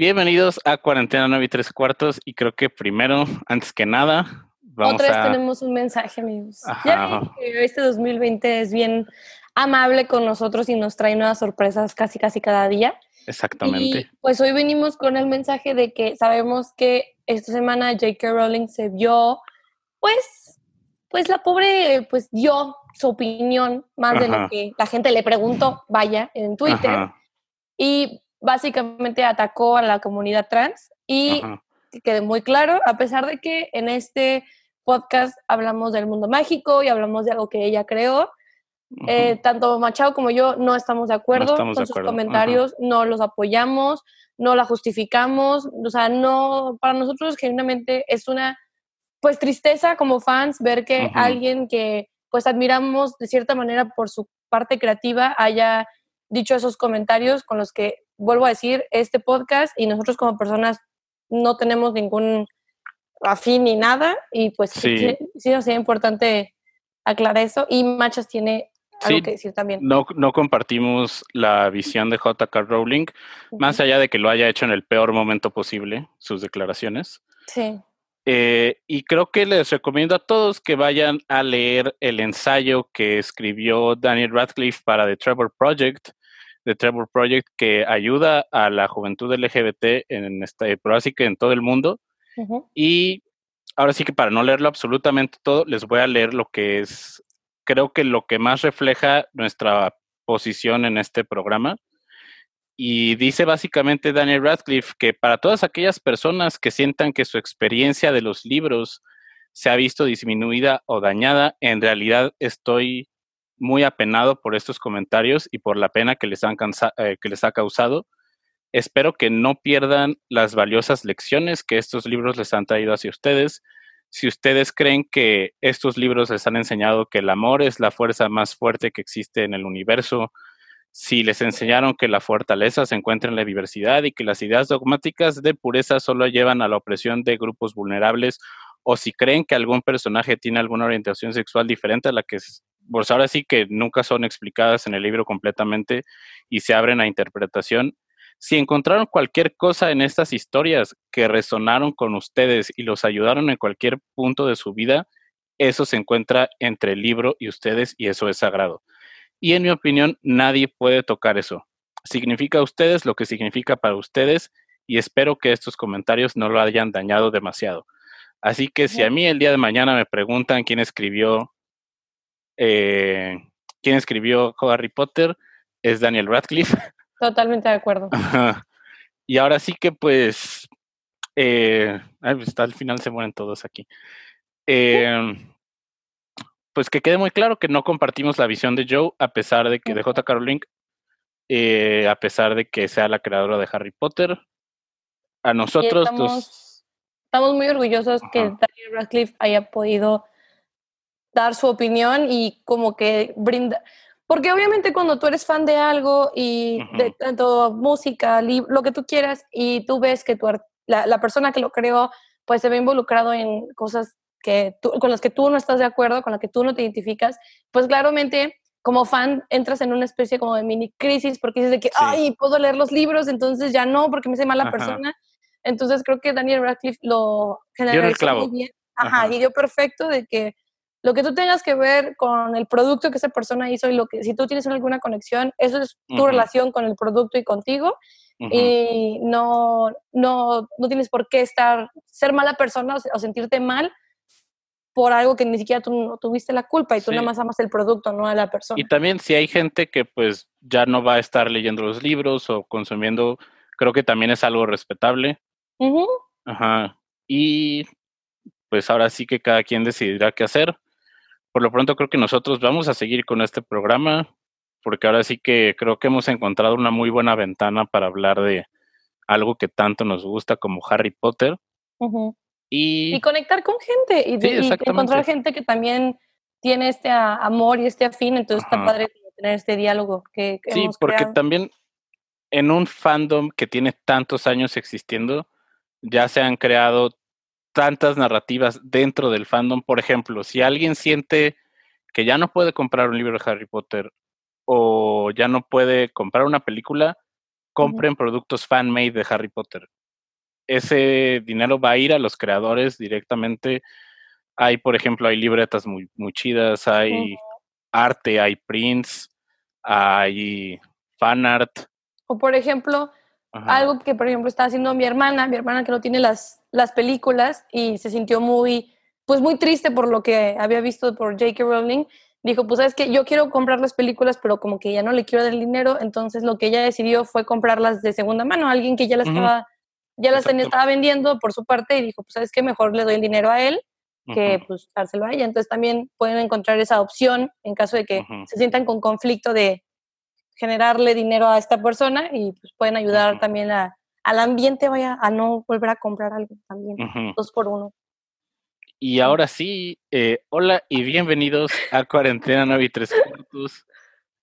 Bienvenidos a Cuarentena 9 y 3 cuartos y creo que primero, antes que nada, vamos Otra vez a... tenemos un mensaje, amigos. Ajá. Ya que este 2020 es bien amable con nosotros y nos trae nuevas sorpresas casi casi cada día. Exactamente. Y pues hoy venimos con el mensaje de que sabemos que esta semana J.K. Rowling se vio, pues, pues la pobre, pues dio su opinión más de lo que la gente le preguntó, vaya, en Twitter. Ajá, Y básicamente atacó a la comunidad trans y ajá. que quede muy claro, a pesar de que en este podcast hablamos del mundo mágico y hablamos de algo que ella creó, eh, tanto Machado como yo no estamos de acuerdo estamos con de sus acuerdo, comentarios, no los apoyamos, no la justificamos, o sea, no, para nosotros genuinamente es una, pues tristeza como fans ver que alguien que pues admiramos de cierta manera por su parte creativa haya dicho esos comentarios con los que, vuelvo a decir, este podcast y nosotros como personas no tenemos ningún afín ni nada y pues sí, Sí. sí nos sería importante aclarar eso y Machas tiene algo Sí, que decir también. No, no compartimos la visión de J.K. Rowling, más allá de que lo haya hecho en el peor momento posible, sus declaraciones. Sí, Eh, y creo que les recomiendo a todos que vayan a leer el ensayo que escribió Daniel Radcliffe para The Trevor Project, The Trevor Project que ayuda a la juventud LGBT en este, pero así que en todo el mundo. Y ahora sí que para no leerlo absolutamente todo, les voy a leer lo que es, creo que lo que más refleja nuestra posición en este programa. Y dice básicamente Daniel Radcliffe que para todas aquellas personas que sientan que su experiencia de los libros se ha visto disminuida o dañada, en realidad estoy muy apenado por estos comentarios y por la pena que les, han eh, que les ha causado. Espero que no pierdan las valiosas lecciones que estos libros les han traído hacia ustedes. Si ustedes creen que estos libros les han enseñado que el amor es la fuerza más fuerte que existe en el universo, si les enseñaron que la fortaleza se encuentra en la diversidad y que las ideas dogmáticas de pureza solo llevan a la opresión de grupos vulnerables, o si creen que algún personaje tiene alguna orientación sexual diferente a la que, es- pues ahora sí que nunca son explicadas en el libro completamente y se abren a interpretación, si encontraron cualquier cosa en estas historias que resonaron con ustedes y los ayudaron en cualquier punto de su vida, eso se encuentra entre el libro y ustedes y eso es sagrado. Y en mi opinión, nadie puede tocar eso. Significa a ustedes lo que significa para ustedes y espero que estos comentarios no lo hayan dañado demasiado. Así que si a mí el día de mañana me preguntan quién escribió, eh, quién escribió Harry Potter, es Daniel Radcliffe. Totalmente de acuerdo. Ajá. Y ahora sí que pues, eh, pues, hasta final se mueren todos aquí. Eh, pues que quede muy claro que no compartimos la visión de Joe, a pesar de que de J. Rowling, eh, a pesar de que sea la creadora de Harry Potter. A nosotros, los- estamos, estamos muy orgullosos que. Daniel Radcliffe haya podido dar su opinión y como que brinda, porque obviamente cuando tú eres fan de algo y de Ujú. tanto música, lo que tú quieras, y tú ves que tu la, la persona que lo creó, pues se ve involucrado en cosas que tú- con las que tú no estás de acuerdo, con las que tú no te identificas, pues claramente como fan entras en una especie como de mini crisis porque dices de que, Sí. ay, puedo leer los libros, entonces ya no, porque me sé mala Ajá. persona. Entonces creo que Daniel Radcliffe lo generalizó muy bien. Ajá, Ajá. y dio perfecto de que lo que tú tengas que ver con el producto que esa persona hizo y lo que si tú tienes alguna conexión, eso es tu relación con el producto y contigo y no, no, no tienes por qué estar, ser mala persona o, se- o sentirte mal por algo que ni siquiera tú no tuviste la culpa y tú Sí. nada más amas el producto, no a la persona. Y también si hay gente que pues ya no va a estar leyendo los libros o consumiendo, creo que también es algo respetable. Ajá. Y pues ahora sí que cada quien decidirá qué hacer. Por lo pronto creo que nosotros vamos a seguir con este programa, porque ahora sí que creo que hemos encontrado una muy buena ventana para hablar de algo que tanto nos gusta como Harry Potter. Y, Y conectar con gente y, Sí, y exactamente. encontrar gente que también tiene este amor y este afín, entonces Ajá. está padre tener este diálogo que, que sí, hemos porque creado. también en un fandom que tiene tantos años existiendo, ya se han creado tantas narrativas dentro del fandom. Por ejemplo, si alguien siente que ya no puede comprar un libro de Harry Potter o ya no puede comprar una película, compren productos fan-made de Harry Potter. Ese dinero va a ir a los creadores directamente. Hay, por ejemplo, hay libretas muy, muy chidas, hay arte, hay prints, hay fan art. O por ejemplo, algo que por ejemplo está haciendo mi hermana, mi hermana que no tiene las, las películas y se sintió muy, pues muy triste por lo que había visto por J.K. Rowling. Dijo, pues sabes que yo quiero comprar las películas, pero como que ya no le quiero dar el dinero, entonces lo que ella decidió fue comprarlas de segunda mano, alguien que ya las estaba, ya las estaba vendiendo por su parte y dijo, pues sabes que mejor le doy el dinero a él que pues dárselo a ella. Entonces también pueden encontrar esa opción en caso de que se sientan con conflicto de generarle dinero a esta persona y pues pueden ayudar también a, al ambiente, vaya, a no volver a comprar algo también, dos por uno. Y ahora sí, eh, hola y bienvenidos a Cuarentena 9 y 3 cuartos,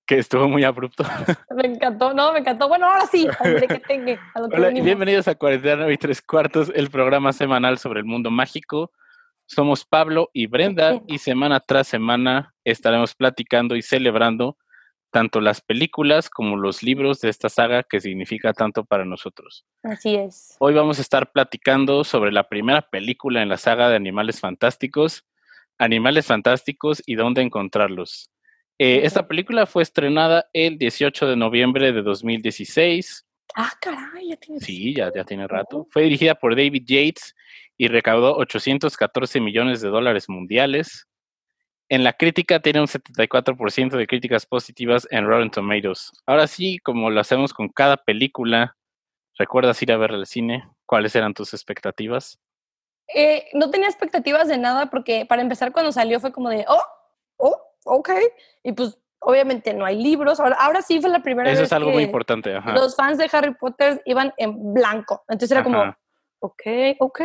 que estuvo muy abrupto. Me encantó, no, me encantó. Bueno, ahora sí, que tenga. hola y bienvenidos a Cuarentena 9 y 3 cuartos, el programa semanal sobre el mundo mágico. Somos Pablo y Brenda y semana tras semana estaremos platicando y celebrando tanto las películas como los libros de esta saga que significa tanto para nosotros. Así es. Hoy vamos a estar platicando sobre la primera película en la saga de Animales Fantásticos, Animales Fantásticos y dónde encontrarlos. Eh, esta película fue estrenada el 18 de noviembre de 2016. Ah, caray, ya tiene. Sí, ya, ya tiene rato. Fue dirigida por David Yates y recaudó 814 millones de dólares mundiales. En la crítica tiene un 74% de críticas positivas en Rotten Tomatoes. Ahora sí, como lo hacemos con cada película, ¿recuerdas ir a ver al cine? ¿Cuáles eran tus expectativas? Eh, no tenía expectativas de nada porque para empezar cuando salió fue como de, oh, oh, ok. Y pues obviamente no hay libros. Ahora, ahora sí fue la primera vez. Eso es algo muy importante. Los fans de Harry Potter iban en blanco. Entonces era como, ok, ok.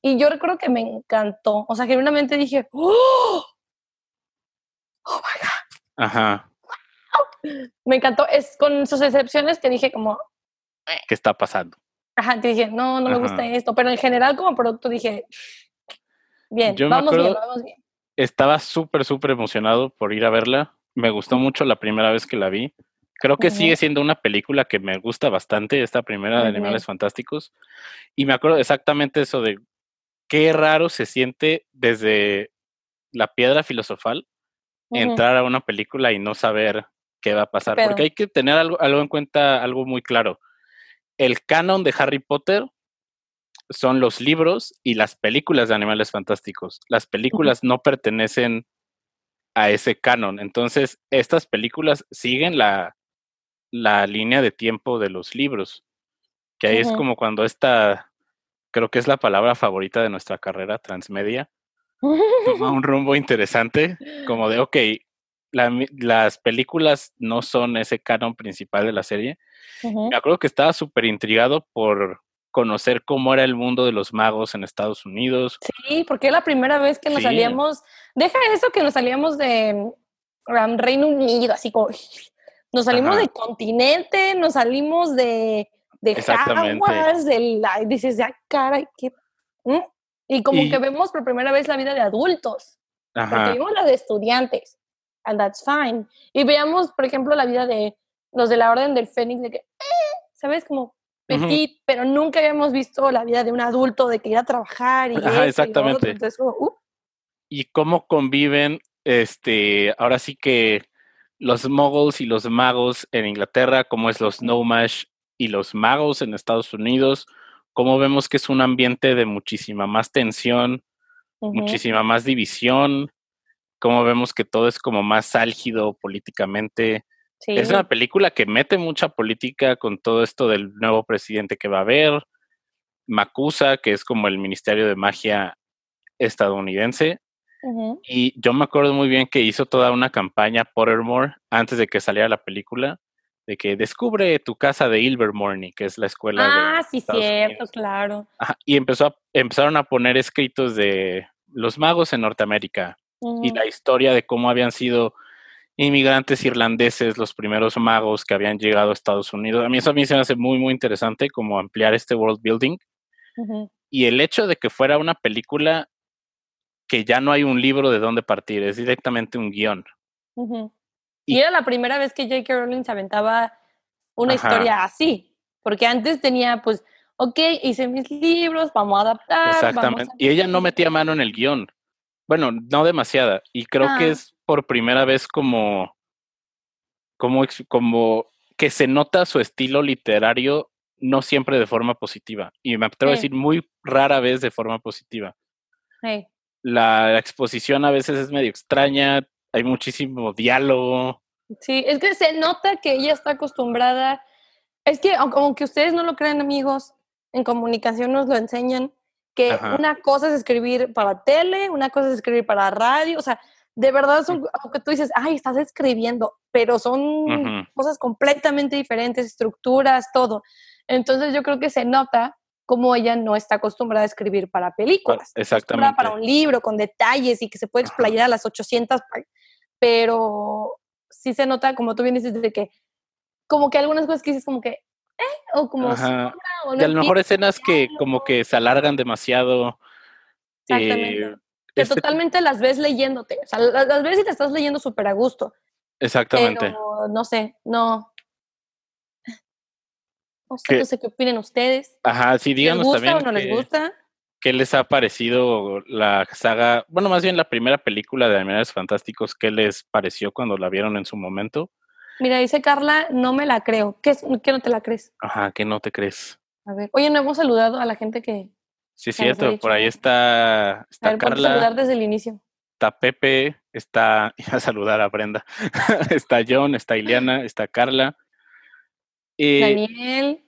Y yo recuerdo que me encantó. O sea, genuinamente dije, ¡oh! Oh my God. Ajá. Me encantó. Es con sus excepciones que dije como... ¿Qué está pasando? Ajá, te dije, no, no me gusta esto. Pero en general como producto dije, bien, vamos bien, vamos bien. Estaba súper, súper emocionado por ir a verla. Me gustó mucho la primera vez que la vi. Creo que sigue siendo una película que me gusta bastante, esta primera de Animales Fantásticos. Y me acuerdo exactamente eso de qué raro se siente desde la piedra filosofal entrar a una película y no saber qué va a pasar. Porque hay que tener algo, algo en cuenta, algo muy claro. El canon de Harry Potter son los libros y las películas de animales fantásticos. Las películas no pertenecen a ese canon. Entonces, estas películas siguen la, la línea de tiempo de los libros. Que ahí es como cuando esta, creo que es la palabra favorita de nuestra carrera transmedia, toma un rumbo interesante, como de, ok, las películas no son ese canon principal de la serie. Me acuerdo que estaba súper intrigado por conocer cómo era el mundo de los magos en Estados Unidos. Sí, porque es la primera vez que nos salíamos, deja eso que nos salíamos de Reino Unido, así como, nos salimos de continente, nos salimos de, de la, dices, ya, cara, qué... Mm, y como que vemos por primera vez la vida de adultos. Porque vimos la de estudiantes. And that's fine. Y veamos, por ejemplo, la vida de los de la Orden del Fénix, de que, eh, ¿sabes? Como petit, pero nunca habíamos visto la vida de un adulto, de que ir a trabajar y. Ajá, exactamente. Y, uh. y cómo conviven, este, ahora sí que los moguls y los magos en Inglaterra, como es los Nomash y los magos en Estados Unidos, cómo vemos que es un ambiente de muchísima más tensión, muchísima más división, cómo vemos que todo es como más álgido políticamente. Es una película que mete mucha política con todo esto del nuevo presidente que va a haber, Macusa, que es como el Ministerio de Magia estadounidense. Y yo me acuerdo muy bien que hizo toda una campaña Pottermore antes de que saliera la película, de que descubre tu casa de Ilvermorny, que es la escuela. Ah, sí, cierto, claro. y empezó a, empezaron a poner escritos de los magos en Norteamérica y la historia de cómo habían sido inmigrantes irlandeses los primeros magos que habían llegado a Estados Unidos. A mí eso a mí se me hace muy, muy interesante como ampliar este world building. Y el hecho de que fuera una película que ya no hay un libro de dónde partir, es directamente un guion. Y, era la primera vez que J.K. Rowling se aventaba una historia así, porque antes tenía pues, ok, hice mis libros, vamos a adaptar. Exactamente. Y ella no metía mano en el guion. Bueno, no demasiada. Y creo que ah. es por primera vez como, como, como que se nota su estilo literario no siempre de forma positiva. Y me atrevo a decir muy rara vez de forma positiva. La, exposición a veces es medio extraña, hay muchísimo diálogo. Sí, es que se nota que ella está acostumbrada. Es que, aunque ustedes no lo crean, amigos, en comunicación nos lo enseñan, que una cosa es escribir para tele, una cosa es escribir para radio, o sea, de verdad son, aunque tú dices, ay, estás escribiendo, pero son cosas completamente diferentes, estructuras, todo. Entonces yo creo que se nota como ella no está acostumbrada a escribir para películas. Exactamente. Para un libro con detalles y que se puede explayar a las 800, pero sí se nota, como tú bien dices, de que como que algunas cosas que dices como que, ¿eh? O como... Ajá. O a lo mejor escenas que como que se alargan demasiado. Exactamente. Eh, que este totalmente las ves leyéndote. O sea, las, ves y te estás leyendo súper a gusto. Exactamente. Pero no sé, no. No sé, qué opinen ustedes. Ajá, sí, díganos ¿Les gusta también. o no les gusta? ¿Qué les ha parecido la saga? Bueno, más bien la primera película de Animales Fantásticos, ¿qué les pareció cuando la vieron en su momento? Mira, dice Carla, no me la creo. ¿Qué, qué no te la crees? Ajá, ¿qué no te crees? A ver, oye, no hemos saludado a la gente que, Sí, cierto, por ahí está, está a ver, Carla. saludar desde el inicio. Está Pepe, está, a saludar a Brenda, está John, está Ileana, está Carla. Eh, Daniel,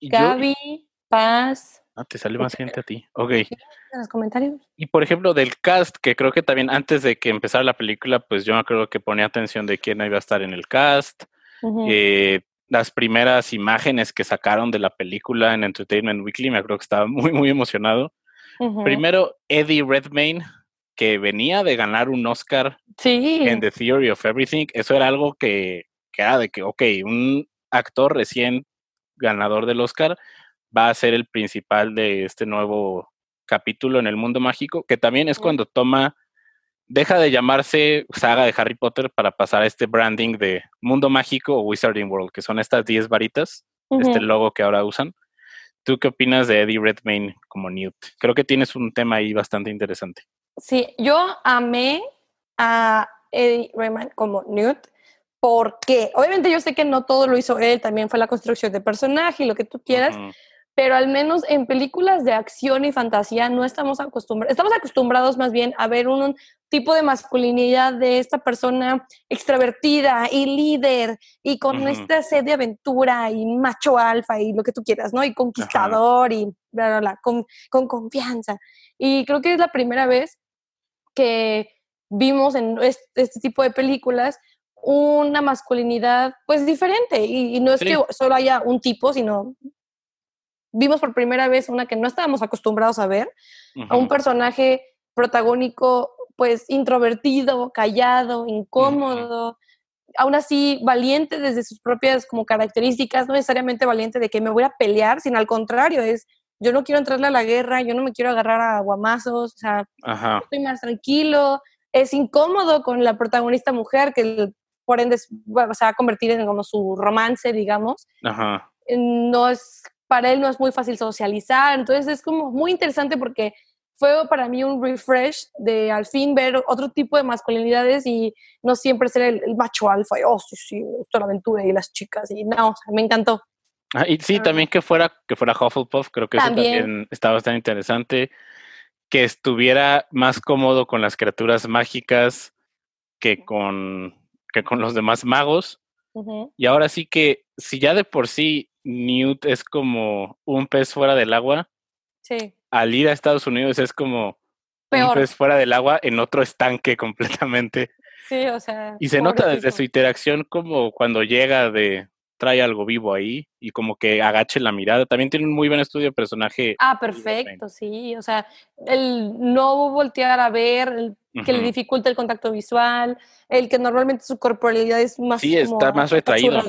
Gaby, Paz. Ah, te sale más gente a ti. Ok. En los comentarios. Y por ejemplo, del cast, que creo que también antes de que empezara la película, pues yo me acuerdo que ponía atención de quién iba a estar en el cast las primeras imágenes que sacaron de la película en Entertainment Weekly, me acuerdo que estaba muy, muy emocionado. Primero, Eddie Redmayne, que venía de ganar un Oscar en The Theory of Everything. Eso era algo que, que era de que, ok, un actor recién ganador del Oscar va a ser el principal de este nuevo capítulo en el mundo mágico, que también es cuando toma deja de llamarse saga de Harry Potter para pasar a este branding de Mundo Mágico o Wizarding World, que son estas 10 varitas, este logo que ahora usan. ¿Tú qué opinas de Eddie Redmayne como Newt? Creo que tienes un tema ahí bastante interesante. Sí, yo amé a Eddie Redmayne como Newt porque obviamente yo sé que no todo lo hizo él, también fue la construcción de personaje y lo que tú quieras, pero al menos en películas de acción y fantasía no estamos acostumbrados, estamos acostumbrados más bien a ver un, tipo de masculinidad de esta persona extrovertida y líder y con esta sed de aventura y macho alfa y lo que tú quieras, ¿no? Y conquistador y bla, bla, con, con confianza. Y creo que es la primera vez que vimos en este, tipo de películas una masculinidad pues diferente y, no es que solo haya un tipo, sino vimos por primera vez una que no estábamos acostumbrados a ver, a un personaje protagónico pues introvertido, callado, incómodo, aún así valiente desde sus propias como características, no necesariamente valiente de que me voy a pelear, sino al contrario, es yo no quiero entrarle a la guerra, yo no me quiero agarrar a guamazos, o sea, estoy más tranquilo, es incómodo con la protagonista mujer que por ende se va a convertir en como su romance, digamos. Ajá. No es para él no es muy fácil socializar, entonces es como muy interesante porque fue para mí un refresh de al fin ver otro tipo de masculinidades y no siempre ser el, macho alfa y, oh, sí, sí, me gustó la aventura y las chicas y no, me encantó. Ah, y sí, también que fuera, que fuera Hufflepuff, creo que eso también estaba bastante interesante, que estuviera más cómodo con las criaturas mágicas que con, que con los demás magos. Y ahora sí que, si ya de por sí Newt es como un pez fuera del agua. Sí. Al ir a Estados Unidos es como un pez fuera del agua en otro estanque completamente. Sí, o sea. Y se nota desde su interacción como cuando llega de trae algo vivo ahí y como que agache la mirada. También tiene un muy buen estudio de personaje. Ah, perfecto, sí. O sea, el no voltear a ver, el que le dificulta el contacto visual, el que normalmente su corporalidad es más. Sí, está más retraído.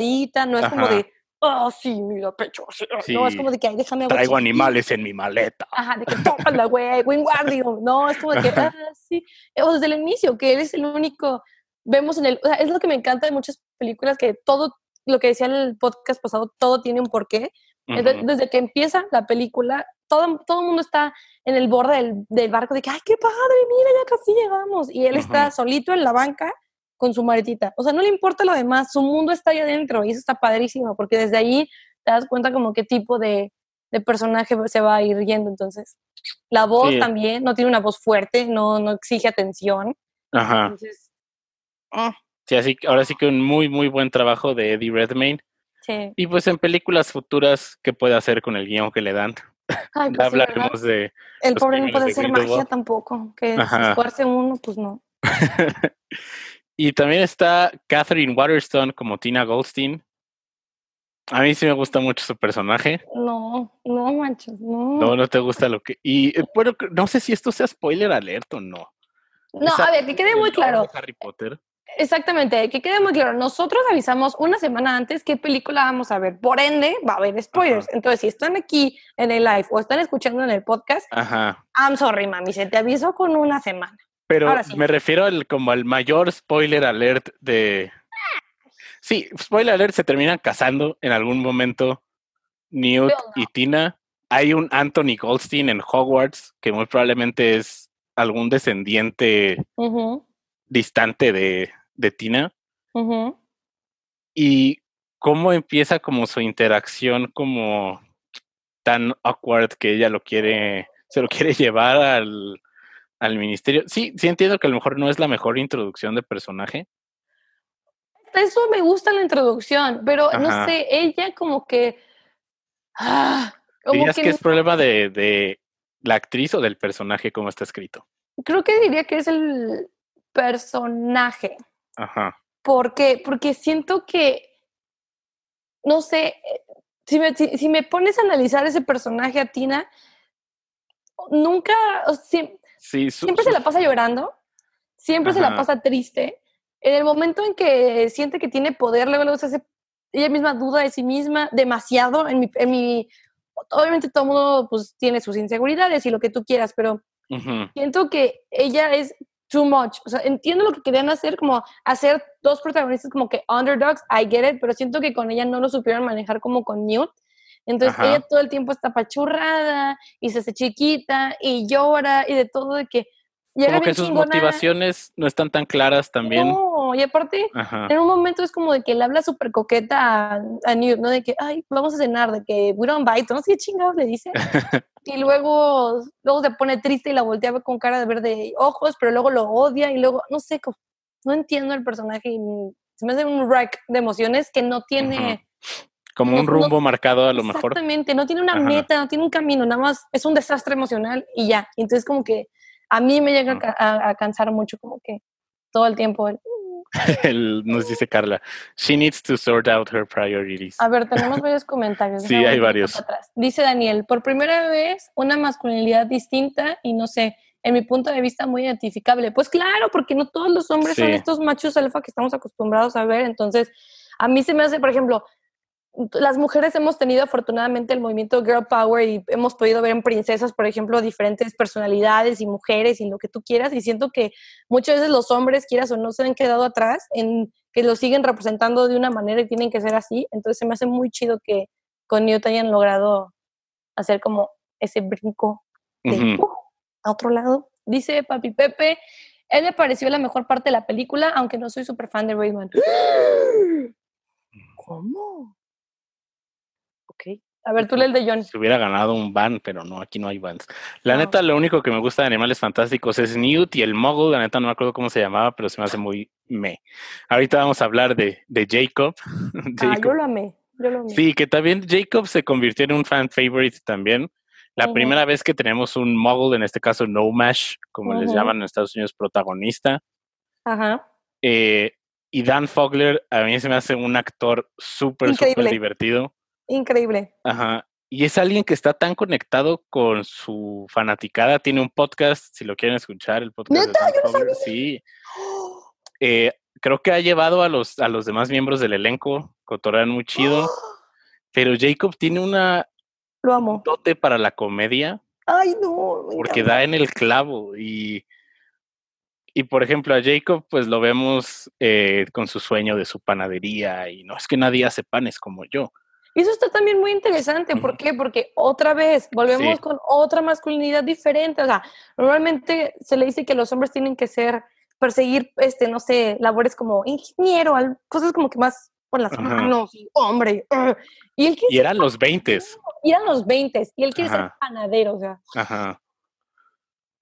no es como de oh, sí, mira, pecho. Sí. No, es como de que, ay, déjame Traigo animales en mi maleta. Ajá, de que tómala, güey, Wingardium. No, es como de que, ah, sí. O desde el inicio, que él es el único, vemos en el, o sea, es lo que me encanta de muchas películas, que todo, lo que decía en el podcast pasado, todo tiene un porqué. Entonces, desde que empieza la película, todo, todo el mundo está en el borde del, del, barco de que, ay, qué padre, mira, ya casi llegamos. Y él está solito en la banca con su maletita. O sea, no le importa lo demás, su mundo está ahí adentro y eso está padrísimo, porque desde ahí te das cuenta como qué tipo de, de personaje se va a ir yendo. Entonces, la voz también, no tiene una voz fuerte, no, no exige atención. Ajá. Entonces, ah. Sí, así ahora sí que un muy, muy buen trabajo de Eddie Redmayne. Sí. Y pues en películas futuras, ¿qué puede hacer con el guion que le dan? Ay, pues hablaremos de. El pobre no puede hacer magia tampoco, que si esfuerce uno, pues no. y también está Catherine Waterstone como Tina Goldstein. A mí sí me gusta mucho su personaje. No, no manches, no. No, no te gusta lo que. Y eh, bueno, no sé si esto sea spoiler alert o no. No, a ver, que quede muy claro. Harry Potter. Exactamente, que quede muy claro. Nosotros avisamos una semana antes qué película vamos a ver. Por ende, va a haber spoilers. Entonces, si están aquí en el live o están escuchando en el podcast, Ajá. I'm sorry, mami, se te avisó con una semana. Pero me refiero al, como al mayor spoiler alert de... Sí, spoiler alert, se terminan casando en algún momento Newt y Tina. Hay un Anthony Goldstein en Hogwarts, que muy probablemente es algún descendiente distante de, de Tina. Y cómo empieza como su interacción como tan awkward que ella lo quiere, se lo quiere llevar al, al ministerio. Sí, sí entiendo que a lo mejor no es la mejor introducción de personaje. Eso me gusta la introducción, pero no sé, ella como que... Ah, ¿Dirías que, es problema de, de, la actriz o del personaje como está escrito? Creo que diría que es el personaje. Ajá. ¿Por qué? Porque siento que, no sé, si me, si, me pones a analizar ese personaje a Tina, nunca, siempre se la pasa llorando, siempre se la pasa triste. En el momento en que siente que tiene poder, luego, luego se hace, ella misma duda de sí misma demasiado. En mi, en mi, obviamente todo mundo pues, tiene sus inseguridades y lo que tú quieras, pero siento que ella es too much. O sea, entiendo lo que querían hacer, como hacer dos protagonistas como que underdogs, I get it, pero siento que con ella no lo supieron manejar como con Newt. Entonces ella todo el tiempo está pachurrada y se hace chiquita y llora y de todo de que como que sus motivaciones no están tan claras también. No, y aparte, en un momento es como de que le habla súper coqueta a, a, Newt, ¿no? De que, ay, vamos a cenar, de que we don't bite, no sé qué chingados le dice. y luego, luego se pone triste y la voltea con cara de verde ojos, pero luego lo odia y luego, no sé, no entiendo el personaje y se me hace un wreck de emociones que no tiene... Como un rumbo marcado a lo mejor. Exactamente, no tiene una meta, no tiene un camino, nada más es un desastre emocional y ya. Entonces como que a mí me llega a, cansar mucho como que todo el tiempo el, nos dice Carla, she needs to sort out her priorities. A ver, tenemos varios comentarios. sí, hay varios. Dice Daniel, por primera vez una masculinidad distinta y no sé, en mi punto de vista muy identificable. Pues claro, porque no todos los hombres son estos machos alfa que estamos acostumbrados a ver. Entonces, a mí se me hace, por ejemplo, las mujeres hemos tenido afortunadamente el movimiento Girl Power y hemos podido ver en princesas, por ejemplo, diferentes personalidades y mujeres y lo que tú quieras. Y siento que muchas veces los hombres, quieras o no, se han quedado atrás en que lo siguen representando de una manera y tienen que ser así. Entonces se me hace muy chido que con Newt hayan logrado hacer como ese brinco de, uh, a otro lado. Dice Papi Pepe, él me pareció la mejor parte de la película, aunque no soy súper fan de Raymond. ¿Cómo? A ver, tú le el de John. Se hubiera ganado un ban, pero no, aquí no hay bans. La neta, lo único que me gusta de Animales Fantásticos es Newt y el Muggle. La neta, no me acuerdo cómo se llamaba, pero se me hace muy me. Ahorita vamos a hablar de, de Jacob. Ah, yo lo amé. Yo lo amé. Sí, que también Jacob se convirtió en un fan favorite también. La primera vez que tenemos un Muggle, en este caso No Mash, como les llaman en Estados Unidos, protagonista. Ajá. Eh, y Dan Fogler, a mí se me hace un actor súper, súper divertido. Increíble. Ajá. Y es alguien que está tan conectado con su fanaticada. Tiene un podcast, si lo quieren escuchar, el podcast. ¿Neta? Yo no Sí. Eh, creo que ha llevado a los, a los demás miembros del elenco, cotorrean muy chido. Pero Jacob tiene una Lo amo. dote para la comedia Ay, no. porque da en el clavo y y por ejemplo a Jacob pues lo vemos eh, con su sueño de su panadería y no es que nadie hace panes como yo. Y eso está también muy interesante. ¿Por qué? Porque otra vez volvemos Sí. con otra masculinidad diferente. O sea, normalmente se le dice que los hombres tienen que ser, perseguir, este, no sé, labores como ingeniero, cosas como que más con las Ajá. manos, y hombre. Y él Y eran los 20. ir a los 20 y él quiere ser panadero. O sea, Ajá.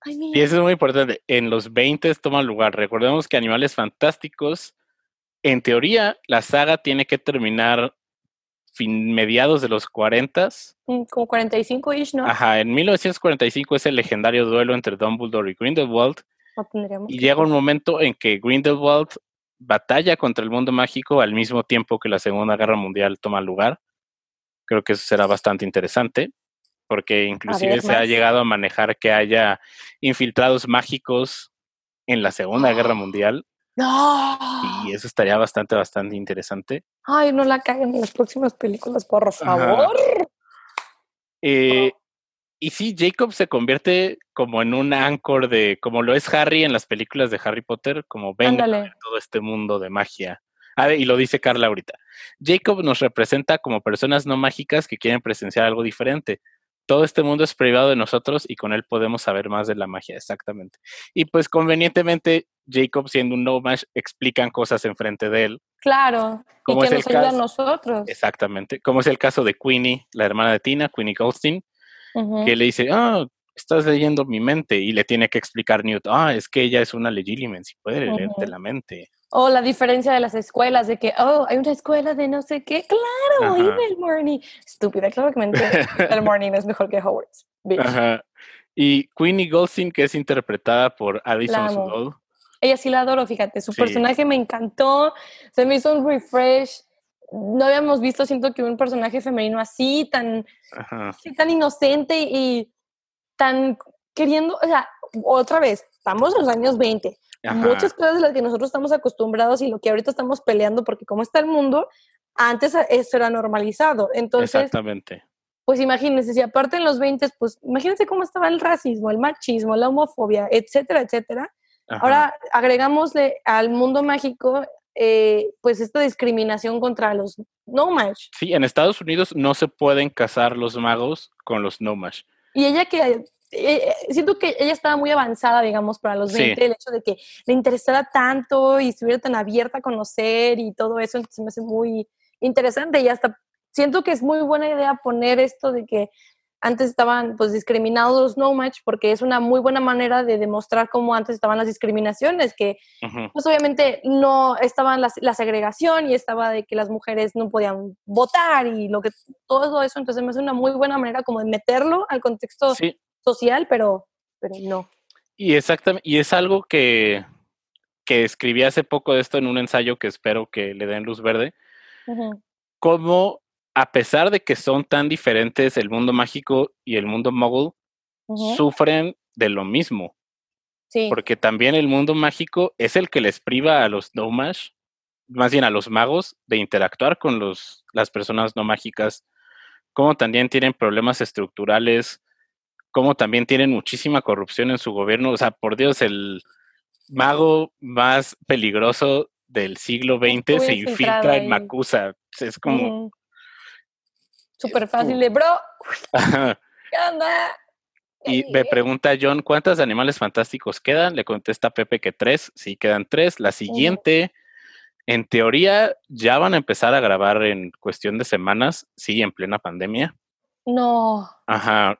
ay, Y eso es muy importante. En los 20 toma lugar. Recordemos que Animales Fantásticos, en teoría, la saga tiene que terminar fin, mediados de los 40. Mm, Como 45-ish, ¿no? Ajá, en 1945 es el legendario duelo entre Dumbledore y Grindelwald. No Y llega un momento en que Grindelwald batalla contra el mundo mágico al mismo tiempo que la Segunda Guerra Mundial toma lugar. Creo que eso será bastante interesante, porque inclusive ver, se ha llegado a manejar que haya infiltrados mágicos en la Segunda Guerra Mundial, ¡No! y eso estaría bastante, bastante interesante. Ay, no la caguen en las próximas películas, por favor. Eh, y sí, Jacob se convierte como en un anchor de, como lo es Harry en las películas de Harry Potter, como venga a ver todo este mundo de magia. A ver, y lo dice Carla ahorita. Jacob nos representa como personas no mágicas que quieren presenciar algo diferente. Todo este mundo es privado de nosotros y con él podemos saber más de la magia, exactamente. Y pues convenientemente, Jacob siendo un no match, explican cosas enfrente de él. Claro. Y que es el nos ayuda a nosotros. Exactamente. Como es el caso de Queenie, la hermana de Tina, Queenie Goldstein, que le dice, ah, estás leyendo mi mente, y le tiene que explicar Newt, ah, es que ella es una Legilimens y puede leerte la mente. O la diferencia de las escuelas, de que, oh, hay una escuela de no sé qué. Claro, Ajá. Evil Morning. Estúpida, claro que me entiendo. El Morning es mejor que Howard's. bitch. Ajá. Y Queenie Goldstein, que es interpretada por amo. Sudol. Ella sí la adoro, fíjate. Su Sí. personaje me encantó. Se me hizo un refresh. No habíamos visto, siento que un personaje femenino así, tan, Ajá. sí, tan inocente y tan queriendo, o sea, otra vez, estamos en los años 20. Ajá. Muchas cosas de las que nosotros estamos acostumbrados y lo que ahorita estamos peleando, porque como está el mundo, antes eso era normalizado. Entonces, Exactamente. pues imagínense, si aparte en los 20, pues imagínense cómo estaba el racismo, el machismo, la homofobia, etcétera, etcétera. Ajá. Ahora agregámosle al mundo mágico, eh, pues esta discriminación contra los no match. Sí, en Estados Unidos no se pueden casar los magos con los Nomash. Y ella que, eh, siento que ella estaba muy avanzada, digamos, para los Sí. 20, el hecho de que le interesara tanto y estuviera tan abierta a conocer y todo eso, entonces me hace muy interesante y hasta siento que es muy buena idea poner esto de que antes estaban pues discriminados los no match porque es una muy buena manera de demostrar cómo antes estaban las discriminaciones, que pues obviamente no estaban las- la segregación y estaba de que las mujeres no podían votar y lo que todo eso, entonces me hace una muy buena manera como de meterlo al contexto Sí, social, pero, pero no. y exactamente, y es algo que, que escribí hace poco de esto en un ensayo que espero que le den luz verde, Ujú. cómo a pesar de que son tan diferentes el mundo mágico y el mundo Ujú. sufren de lo mismo, Sí, porque también el mundo mágico es el que les priva a los Nomash, más bien a los magos, de interactuar con los, las personas no mágicas, como también tienen problemas estructurales, como también tienen muchísima corrupción en su gobierno. O sea, por Dios, el mago más peligroso del siglo XX se infiltra en ahí. Makusa. Es como... Ujú. súper fácil de, bro. ¿qué onda? Y me pregunta John, ¿cuántos animales fantásticos quedan? Le contesta Pepe que tres, sí, quedan tres. La siguiente, en teoría, ya van a empezar a grabar en cuestión de semanas, sí, en plena pandemia. No, Ajá.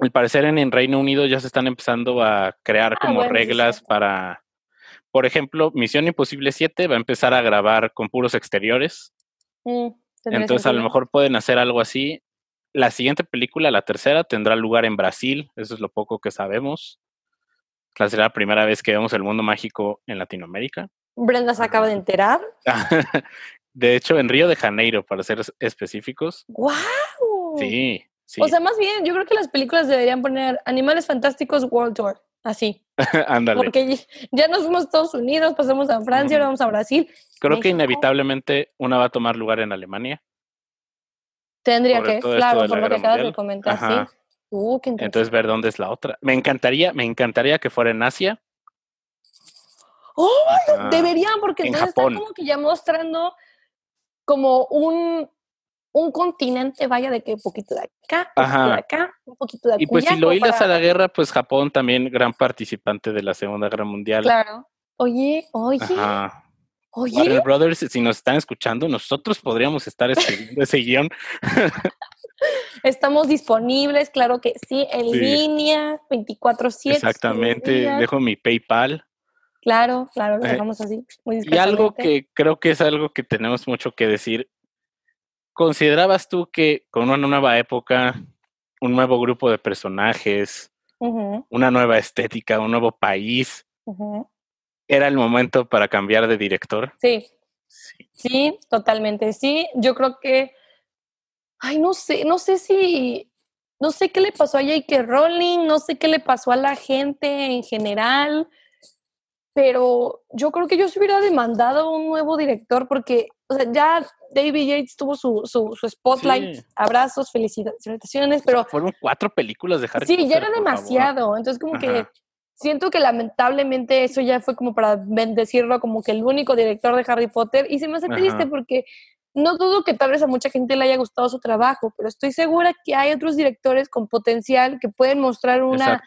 Al parecer en el Reino Unido ya se están empezando a crear Ah, como bueno, sí es reglas para, por ejemplo, Misión Imposible 7 va a empezar a grabar con puros exteriores. Mm, Entonces a lo mejor pueden hacer algo así. La siguiente película, la tercera, tendrá lugar en Brasil. Eso es lo poco que sabemos. La será la primera vez que vemos el mundo mágico en Latinoamérica. Brenda se acaba de enterar. de hecho, en Río de Janeiro, para ser es- específicos. ¡Wow! Sí, sí. O sea, más bien, yo creo que las películas deberían poner Animales Fantásticos World Tour, así. Ándale. Porque ya- nos fuimos a Estados Unidos, pasamos a Francia, ahora vamos a Brasil. Creo que inevitablemente una va a tomar lugar en Alemania. Tendría sobre que, claro, por lo que acabas de comentar, Ajá. sí. Uh, qué Entonces ver dónde es la otra. Me encantaría, me encantaría que fuera en Asia. ¡Oh! Deberían, porque en entonces Japón. están como que ya mostrando como un, un continente, vaya, de que un poquito de acá, un poquito de acá, un poquito de Y pues si lo hilas a la guerra, pues Japón también gran participante de la Segunda Guerra Mundial. Claro. Oye, oye, Ajá. oye. Warner Brothers, si nos están escuchando, nosotros podríamos estar escribiendo ese guion. Estamos disponibles, claro que sí, en Sí. línea, 24-7. Exactamente. Dejo mi PayPal. Claro, claro, lo Eh, dejamos así, muy Y algo que creo que es algo que tenemos mucho que decir. ¿Considerabas tú que con una nueva época, un nuevo grupo de personajes, una nueva estética, un nuevo país, era el momento para cambiar de director? Sí, Sí. sí, totalmente, sí. Yo creo que, ay, no sé, no sé si, no sé qué le pasó a J.K. Rowling, no sé qué le pasó a la gente en general, pero yo creo que yo se hubiera demandado un nuevo director porque, o sea, ya David Yates tuvo su, su, su spotlight, Sí. abrazos, felicitaciones, pero Fueron cuatro películas de Harry sí, Potter. ya era favor. demasiado. Entonces, como que siento que lamentablemente eso ya fue como para bendecirlo como que el único director de Harry Potter. Y se me hace Ajá. triste porque no dudo que tal vez a mucha gente le haya gustado su trabajo, pero estoy segura que hay otros directores con potencial que pueden mostrar una,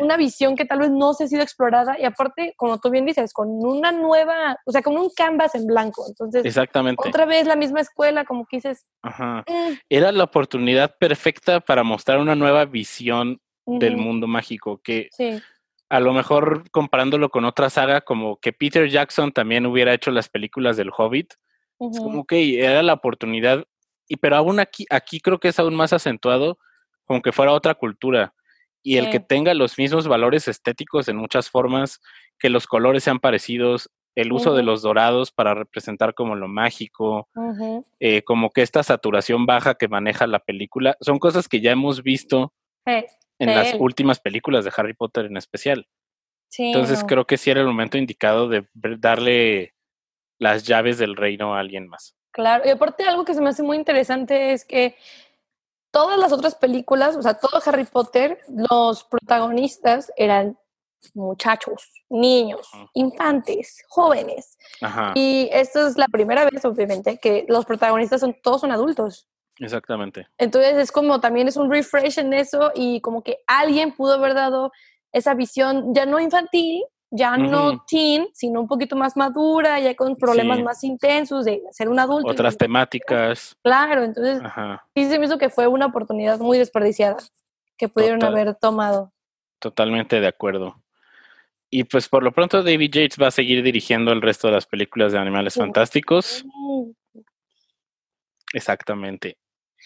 una visión que tal vez no se ha sido explorada. Y aparte, como tú bien dices, con una nueva, o sea, con un canvas en blanco. Entonces, Exactamente. otra vez la misma escuela, como que dices. Ajá. "Mm, Era la oportunidad perfecta para mostrar una nueva visión del ujú". mundo mágico, que Sí, a lo mejor comparándolo con otra saga, como que Peter Jackson también hubiera hecho las películas del Hobbit, es como que era la oportunidad, y pero aún aquí, aquí creo que es aún más acentuado, como que fuera otra cultura, y el que Sí. tenga los mismos valores estéticos en muchas formas, que los colores sean parecidos, el uso de Ujú. los dorados para representar como lo mágico, ujú. eh, como que esta saturación baja que maneja la película, son cosas que ya hemos visto Eh, en de las últimas películas de Harry Potter en especial. Sí, Entonces creo que sí era el momento indicado de darle las llaves del reino a alguien más. Claro, y aparte algo que se me hace muy interesante es que todas las otras películas, o sea, todo Harry Potter, los protagonistas eran muchachos, niños, infantes, jóvenes. Ajá, Y esta es la primera vez, obviamente, que los protagonistas son todos son adultos. exactamente. Entonces es como también es un refresh en eso y como que alguien pudo haber dado esa visión ya no infantil, ya no teen, sino un poquito más madura, ya con problemas Sí. más intensos de ser un adulto. Otras y- temáticas. Claro, entonces Ajá, sí se me hizo que fue una oportunidad muy desperdiciada que pudieron Total. haber tomado. totalmente de acuerdo. Y pues por lo pronto David Yates va a seguir dirigiendo el resto de las películas de Animales Sí. Fantásticos. Mm. Exactamente.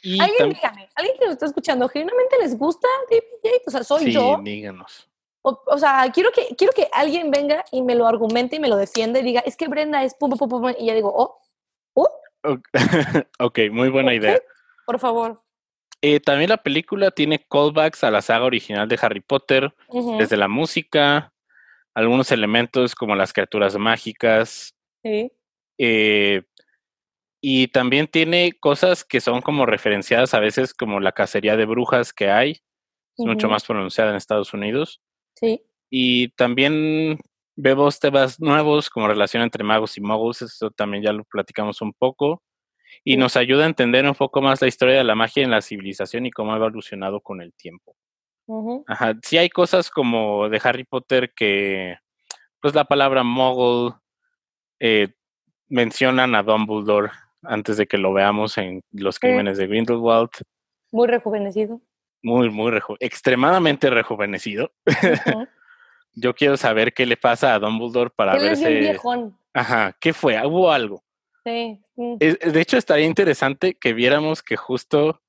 Y Alguien dígame, alguien que lo está escuchando, ¿genuinamente les gusta David Yates? O sea, ¿soy sí, yo? díganos. O, o sea, quiero que, quiero que alguien venga y me lo argumente y me lo defienda y diga, es que Brenda es pum, pum, pum, pum", y ya digo, oh, oh, Ok, muy buena idea. por favor. Eh, también la película tiene callbacks a la saga original de Harry Potter, desde la música, algunos elementos como las criaturas mágicas, sí. eh, y también tiene cosas que son como referenciadas a veces como la cacería de brujas que hay, es mucho más pronunciada en Estados Unidos, Sí. y también vemos temas nuevos como relación entre magos y muggles, eso también ya lo platicamos un poco, y Sí. nos ayuda a entender un poco más la historia de la magia en la civilización y cómo ha evolucionado con el tiempo. Ajá, sí hay cosas como de Harry Potter que, pues la palabra muggle eh, mencionan a Dumbledore antes de que lo veamos en los crímenes de Grindelwald. Muy rejuvenecido. Muy, muy, reju- extremadamente rejuvenecido. Yo quiero saber qué le pasa a Dumbledore para bien verse... viejón. Ajá, ¿qué fue? Hubo algo. Sí. mm. Es- De hecho, estaría interesante que viéramos que justo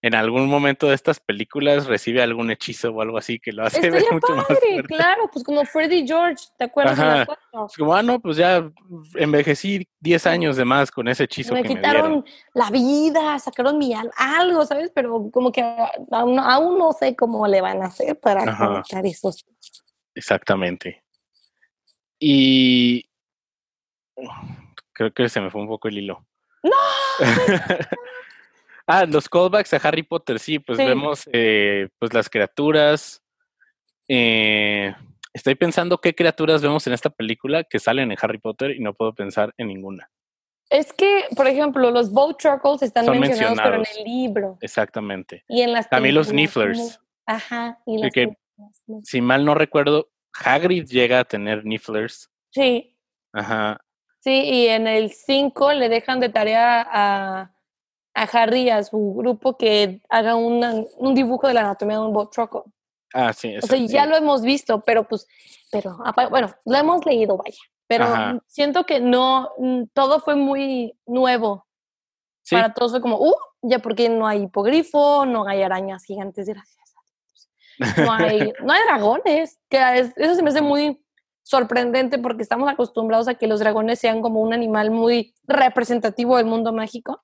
en algún momento de estas películas recibe algún hechizo o algo así que lo hace ver mucho más padre, fuerte. claro, pues como Freddy George, ¿te acuerdas Ajá. Es como, ah, no, pues ya envejecí 10 años de más con ese hechizo Me que me quitaron la vida, sacaron mi al- algo, ¿sabes? Pero como que aún, aún no sé cómo le van a hacer para conectar esos. Exactamente. Y creo que se me fue un poco el hilo. ¡No! Ah, los callbacks a Harry Potter, sí, pues Sí. vemos eh, pues las criaturas. eh, estoy pensando qué criaturas vemos en esta película que salen en Harry Potter y no puedo pensar en ninguna. Es que, por ejemplo, los boat truckles están mencionados, pero en el libro. Exactamente. Y en las También los Nifflers. Ajá, y las que-. Si mal no recuerdo, Hagrid llega a tener Nifflers. Sí, Ajá. sí, y en el 5 le dejan de tarea a, a Harry y a su grupo que haga una- un dibujo de la anatomía de un truckle. Ah, sí. O sea, ya lo hemos visto, pero pues, pero, bueno, lo hemos leído, vaya. Pero Ajá. siento que no, mm, todo fue muy nuevo. Sí, Para todos fue como, uh, ya porque no hay hipogrifo, no hay arañas gigantes, gracias a Dios. No hay, no hay dragones, que es- eso se me hace muy sorprendente porque estamos acostumbrados a que los dragones sean como un animal muy representativo del mundo mágico.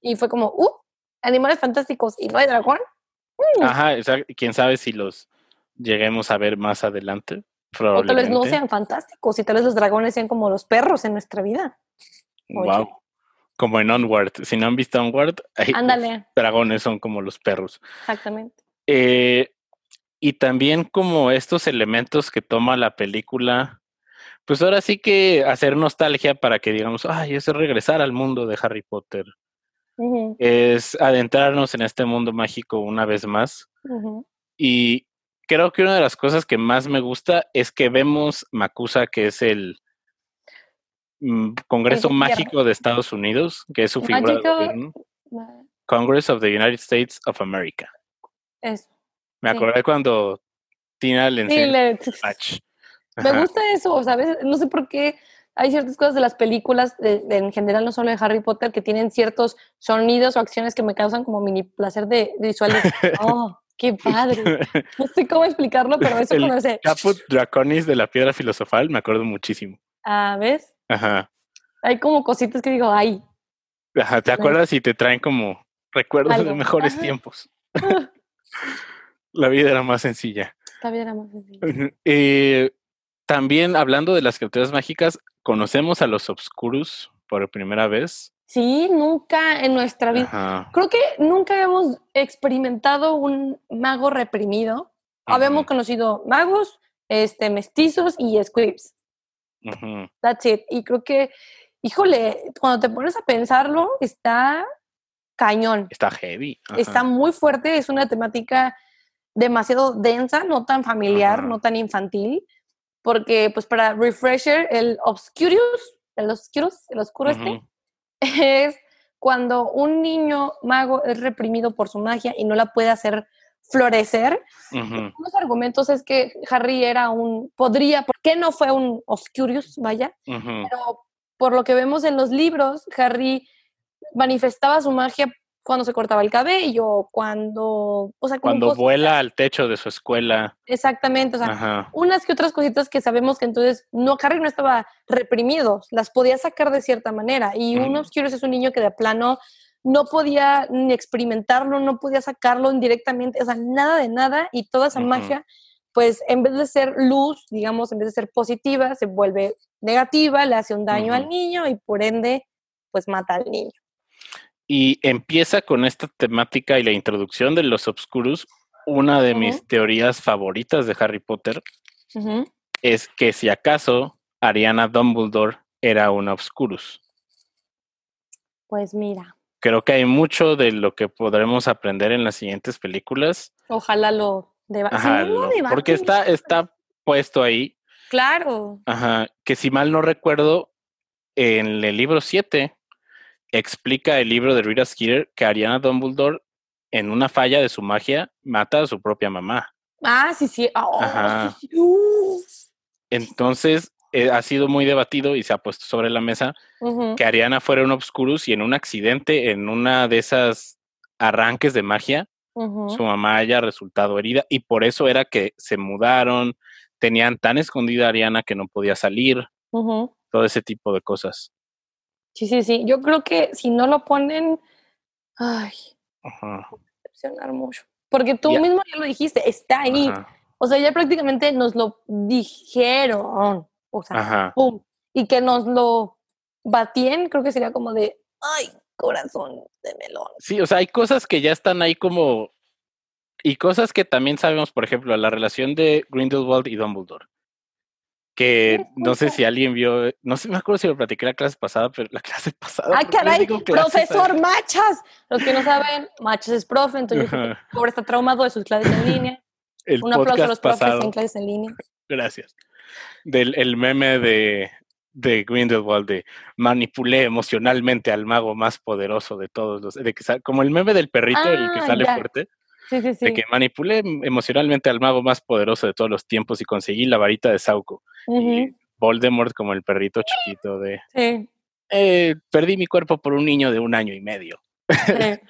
Y fue como, uh, animales fantásticos y no hay dragón. Mm. Ajá, exacto. quién sabe si los lleguemos a ver más adelante. O tal vez no sean fantásticos y tal vez los dragones sean como los perros en nuestra vida. Oye. Wow. Como en Onward. Si no han visto Onward, ahí los dragones son como los perros. exactamente. Eh, y también como estos elementos que toma la película, pues ahora sí que hacer nostalgia para que digamos, ay, eso es regresar al mundo de Harry Potter. Es adentrarnos en este mundo mágico una vez más. Y creo que una de las cosas que más me gusta es que vemos Macusa, que es el mm, Congreso. Mágico de Estados Unidos, que es su figura de Mágico- gobierno. Congress of the United States of America. Eso. Me Sí. acordé cuando Tina le Sí, enseñó le- el Me gusta eso, ¿sabes? No sé por qué hay ciertas cosas de las películas, de- de- en general no solo de Harry Potter, que tienen ciertos sonidos o acciones que me causan como mini placer de, de visual. de, oh, qué padre. No sé cómo explicarlo, pero eso El cuando se... Caput Draconis de la piedra filosofal, me acuerdo muchísimo. Ah, ¿ves? Ajá. Hay como cositas que digo, ay, Ajá, ¿Te acuerdas y te traen como recuerdos de mejores Ajá. tiempos? la vida era más sencilla. esta vida era más sencilla. Eh, también hablando de las criaturas mágicas, conocemos a los Obscurus por primera vez. Sí, nunca en nuestra vida. Ajá. Creo que nunca habíamos experimentado un mago reprimido. Habíamos conocido magos, este, mestizos y squibs. That's it. Y creo que, híjole, cuando te pones a pensarlo, está cañón. Está heavy. Está muy fuerte. Es una temática demasiado densa, no tan familiar, no tan infantil. Porque, pues, para Refresher, el Obscurious, el Obscurus, el oscuro este, es cuando un niño mago es reprimido por su magia y no la puede hacer florecer. ujú, Los argumentos es que Harry era un, podría, ¿por qué no fue un Obscurious? Vaya, pero por lo que vemos en los libros, Harry manifestaba su magia cuando se cortaba el cabello, cuando, o sea, Cuando cosas- vuela al techo de su escuela. Exactamente, o sea, Ajá. unas que otras cositas que sabemos que entonces no, Harry no estaba reprimido, las podía sacar de cierta manera. Y un Mm. Obscurus es un niño que de plano no podía ni experimentarlo, no podía sacarlo indirectamente, o sea, nada de nada. Y toda esa magia, pues en vez de ser luz, digamos, en vez de ser positiva, se vuelve negativa, le hace un daño al niño y por ende, pues mata al niño. Y empieza con esta temática y la introducción de los Obscurus. Una de mis teorías favoritas de Harry Potter es que si acaso Ariana Dumbledore era una Obscurus. Pues mira, Creo que hay mucho de lo que podremos aprender en las siguientes películas. ojalá lo deba- Ajá, lo lo- porque está, está puesto ahí. Claro. Ajá, que si mal no recuerdo, en el libro 7 explica el libro de Rita Skeeter que Ariana Dumbledore, en una falla de su magia, mata a su propia mamá. Ah, sí, sí. Oh, Ajá. sí, sí. Uh. Entonces, eh, ha sido muy debatido y se ha puesto sobre la mesa que Ariana fuera un Obscurus y en un accidente, en una de esas arranques de magia, su mamá haya resultado herida y por eso era que se mudaron, tenían tan escondida a Ariana que no podía salir, todo ese tipo de cosas. Sí, sí, sí. Yo creo que si no lo ponen, ay, Ajá, decepcionar mucho. Porque tú mismo ya lo dijiste, está ahí. ajá, O sea, ya prácticamente nos lo dijeron. O sea, ajá. pum. Y que nos lo batien, creo que sería como de, ay, corazón de melón. Sí, o sea, hay cosas que ya están ahí como... Y cosas que también sabemos, por ejemplo, la relación de Grindelwald y Dumbledore. Que no sé si alguien vio, no sé, me acuerdo si lo platiqué la clase pasada, pero la clase pasada. ¡Ay, caray! ¡Profesor Machas! Los que no saben, Machas es profe, entonces el pobre está traumado de sus clases en línea. Un aplauso a los profes en clases en línea. Gracias. Del el meme de, de Grindelwald de manipulé emocionalmente al mago más poderoso de todos los, de que, como el meme del perrito, el que ah, sale fuerte. Sí, sí, sí. De que manipulé emocionalmente al mago más poderoso de todos los tiempos y conseguí la varita de Sauco. Y Voldemort como el perrito chiquito de... Sí. Eh, perdí mi cuerpo por un niño de un año y medio.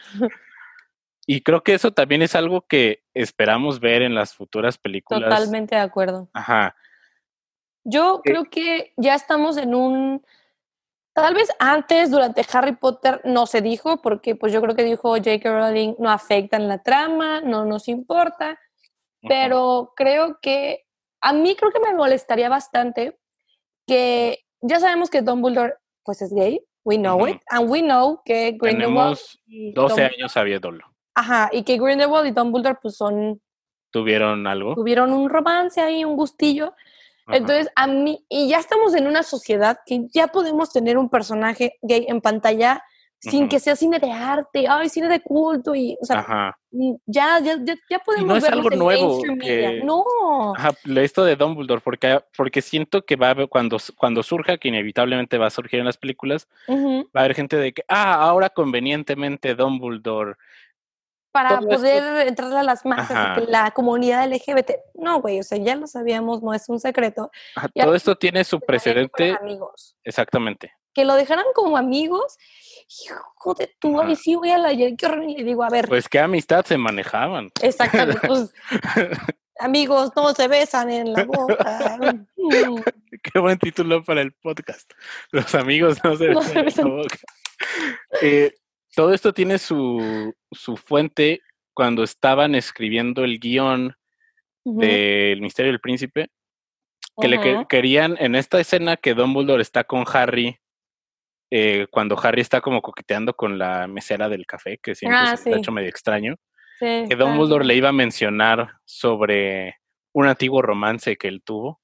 y creo que eso también es algo que esperamos ver en las futuras películas. Totalmente de acuerdo. Ajá. Yo creo que ya estamos en un... Tal vez antes, durante Harry Potter, no se dijo, porque pues yo creo que dijo J.K. Rowling, no afecta en la trama, no nos importa, pero creo que a mí creo que me molestaría bastante que ya sabemos que Dumbledore pues es gay, we know it, and we know que Grindelwald... Tenemos 12 años sabiéndolo. Ajá, y que Grindelwald y Dumbledore pues son... ¿Tuvieron algo? Tuvieron un romance ahí, un gustillo, entonces, a mí, y ya estamos en una sociedad que ya podemos tener un personaje gay en pantalla sin que sea cine de arte, ay, cine de culto, y, o sea, ya, ya, ya, podemos no es algo nuevo. Que... No. Ajá, esto de Dumbledore, porque, porque siento que va a, cuando, cuando surja, que inevitablemente va a surgir en las películas, va a haber gente de que, ah, ahora convenientemente Dumbledore para poder entrar a las masas, la comunidad LGBT. No, güey, o sea, ya lo sabíamos, no es un secreto. todo esto tiene su precedente. Amigos. Exactamente. Que lo dejaran como amigos, hijo de tu, y sí voy a la y le digo, a ver. Pues qué amistad se manejaban. Exactamente, pues, amigos no se besan en la boca. Mm. qué buen título para el podcast. Los amigos no se besan, en la boca. Eh, todo esto tiene su, su fuente cuando estaban escribiendo el guion del Misterio del Príncipe, que le querían en esta escena que Dumbledore está con Harry, eh, cuando Harry está como coqueteando con la mesera del café, que siempre ah, se ha hecho medio extraño, que Dumbledore le iba a mencionar sobre un antiguo romance que él tuvo.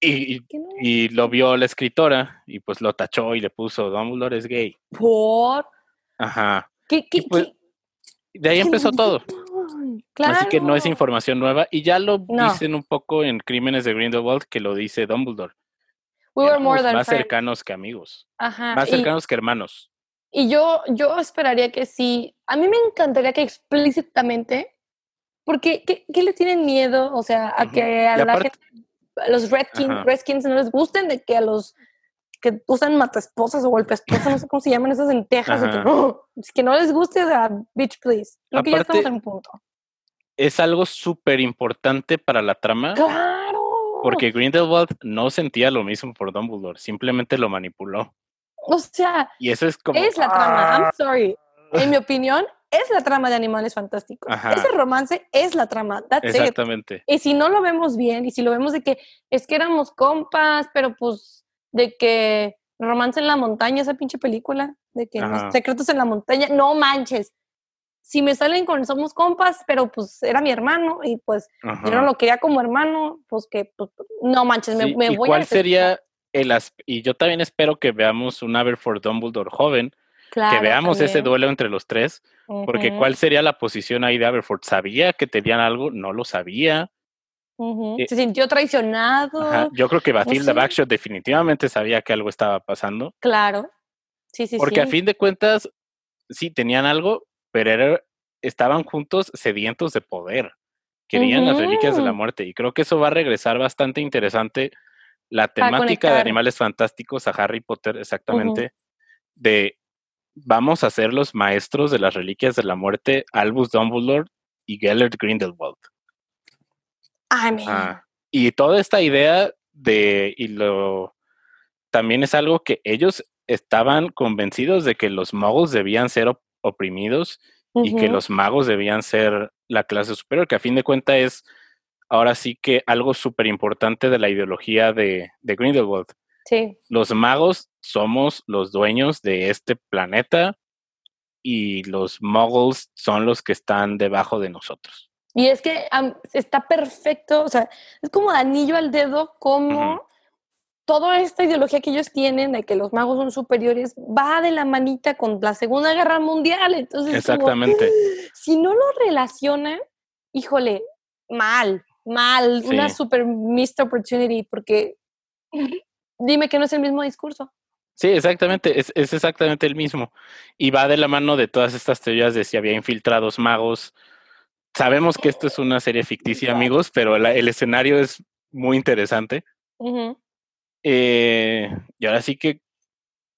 Y, y, lo vio la escritora y pues lo tachó y le puso Dumbledore es gay. ¿Por? Ajá. ¿Qué, qué, pues, de ahí empezó todo. Claro. Así que no es información nueva. Y ya lo dicen un poco en Crímenes de Grindelwald, que lo dice Dumbledore. We were more than más cercanos que amigos. Ajá. Más cercanos que hermanos. Y yo, yo esperaría que sí. A mí me encantaría que explícitamente, porque ¿qué, qué le tienen miedo? O sea, a que a la gente los Redskins, Redskins no les gusten, de que a los que usan mataesposas o golpeesposas, no sé cómo se llaman esas en Texas, que, no, que no les guste, a bitch please. Creo que ya estamos en un punto. Es algo súper importante para la trama. ¡Claro! Porque Grindelwald no sentía lo mismo por Dumbledore, simplemente lo manipuló. O sea, y eso es como. Es la trama, I'm ¡ah! sorry. En mi opinión, es la trama de Animales Fantásticos. Ese romance es la trama. Exactamente. Y si no lo vemos bien, y si lo vemos de que es que éramos compas, pero pues de que romance en la montaña, esa pinche película, de que los secretos en la montaña, no manches. Si me salen con somos compas, pero pues era mi hermano y pues yo no lo quería como hermano, pues que pues, no manches, me, me ¿y voy cuál sería el y yo también espero que veamos un Aberford Dumbledore joven, que veamos ese duelo entre los tres, porque ¿cuál sería la posición ahí de Aberford? ¿Sabía que tenían algo? ¿No lo sabía? Eh Se sintió traicionado. Yo creo que Batilda no definitivamente sabía que algo estaba pasando. Claro. Sí, sí, porque a fin de cuentas, sí, tenían algo, pero estaban juntos sedientos de poder. Querían las reliquias de la muerte. Y creo que eso va a regresar bastante interesante la temática de animales fantásticos a Harry Potter, exactamente, de vamos a ser los maestros de las reliquias de la muerte, Albus Dumbledore y Gellert Grindelwald. Ah, y toda esta idea de, y lo, también es algo que ellos estaban convencidos de que los magos debían ser oprimidos y que los magos debían ser la clase superior, que a fin de cuentas es ahora sí que algo súper importante de la ideología de, de Grindelwald. Sí. Los magos somos los dueños de este planeta y los muggles son los que están debajo de nosotros. Y es que está perfecto, o sea, es como anillo al dedo como toda esta ideología que ellos tienen de que los magos son superiores va de la manita con la Segunda Guerra Mundial. Entonces, exactamente. si no lo relacionan, híjole, mal, mal, una super missed opportunity, porque dime que no es el mismo discurso. Sí, exactamente, es, es, exactamente el mismo. Y va de la mano de todas estas teorías de si había infiltrados magos. Sabemos que esto es una serie ficticia, amigos, pero el escenario es muy interesante. Eh, y ahora sí que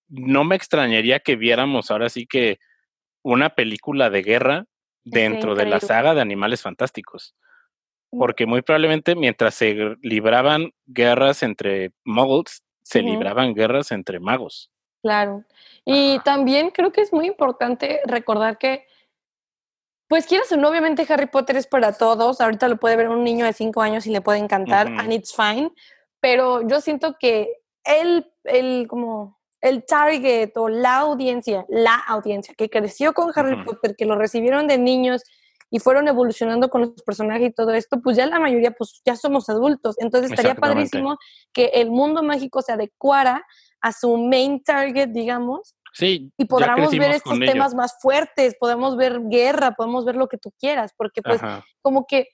no me extrañaría que viéramos ahora sí que una película de guerra dentro de la saga de Animales Fantásticos. Mm. Porque muy probablemente mientras se libraban guerras entre muggles, se libraban guerras entre magos. Claro. Y también creo que es muy importante recordar que, pues quieras o no, obviamente Harry Potter es para todos. Ahorita lo puede ver un niño de cinco años y le puede encantar, and it's fine pero yo siento que el, el, como el target o la audiencia, la audiencia que creció con Harry Potter, que lo recibieron de niños y fueron evolucionando con los personajes y todo esto, pues ya la mayoría, pues ya somos adultos. Entonces estaría padrísimo que el mundo mágico se adecuara a su main target, digamos. Sí. Y podamos ver estos temas más fuertes, podemos ver guerra, podemos ver lo que tú quieras, porque pues como que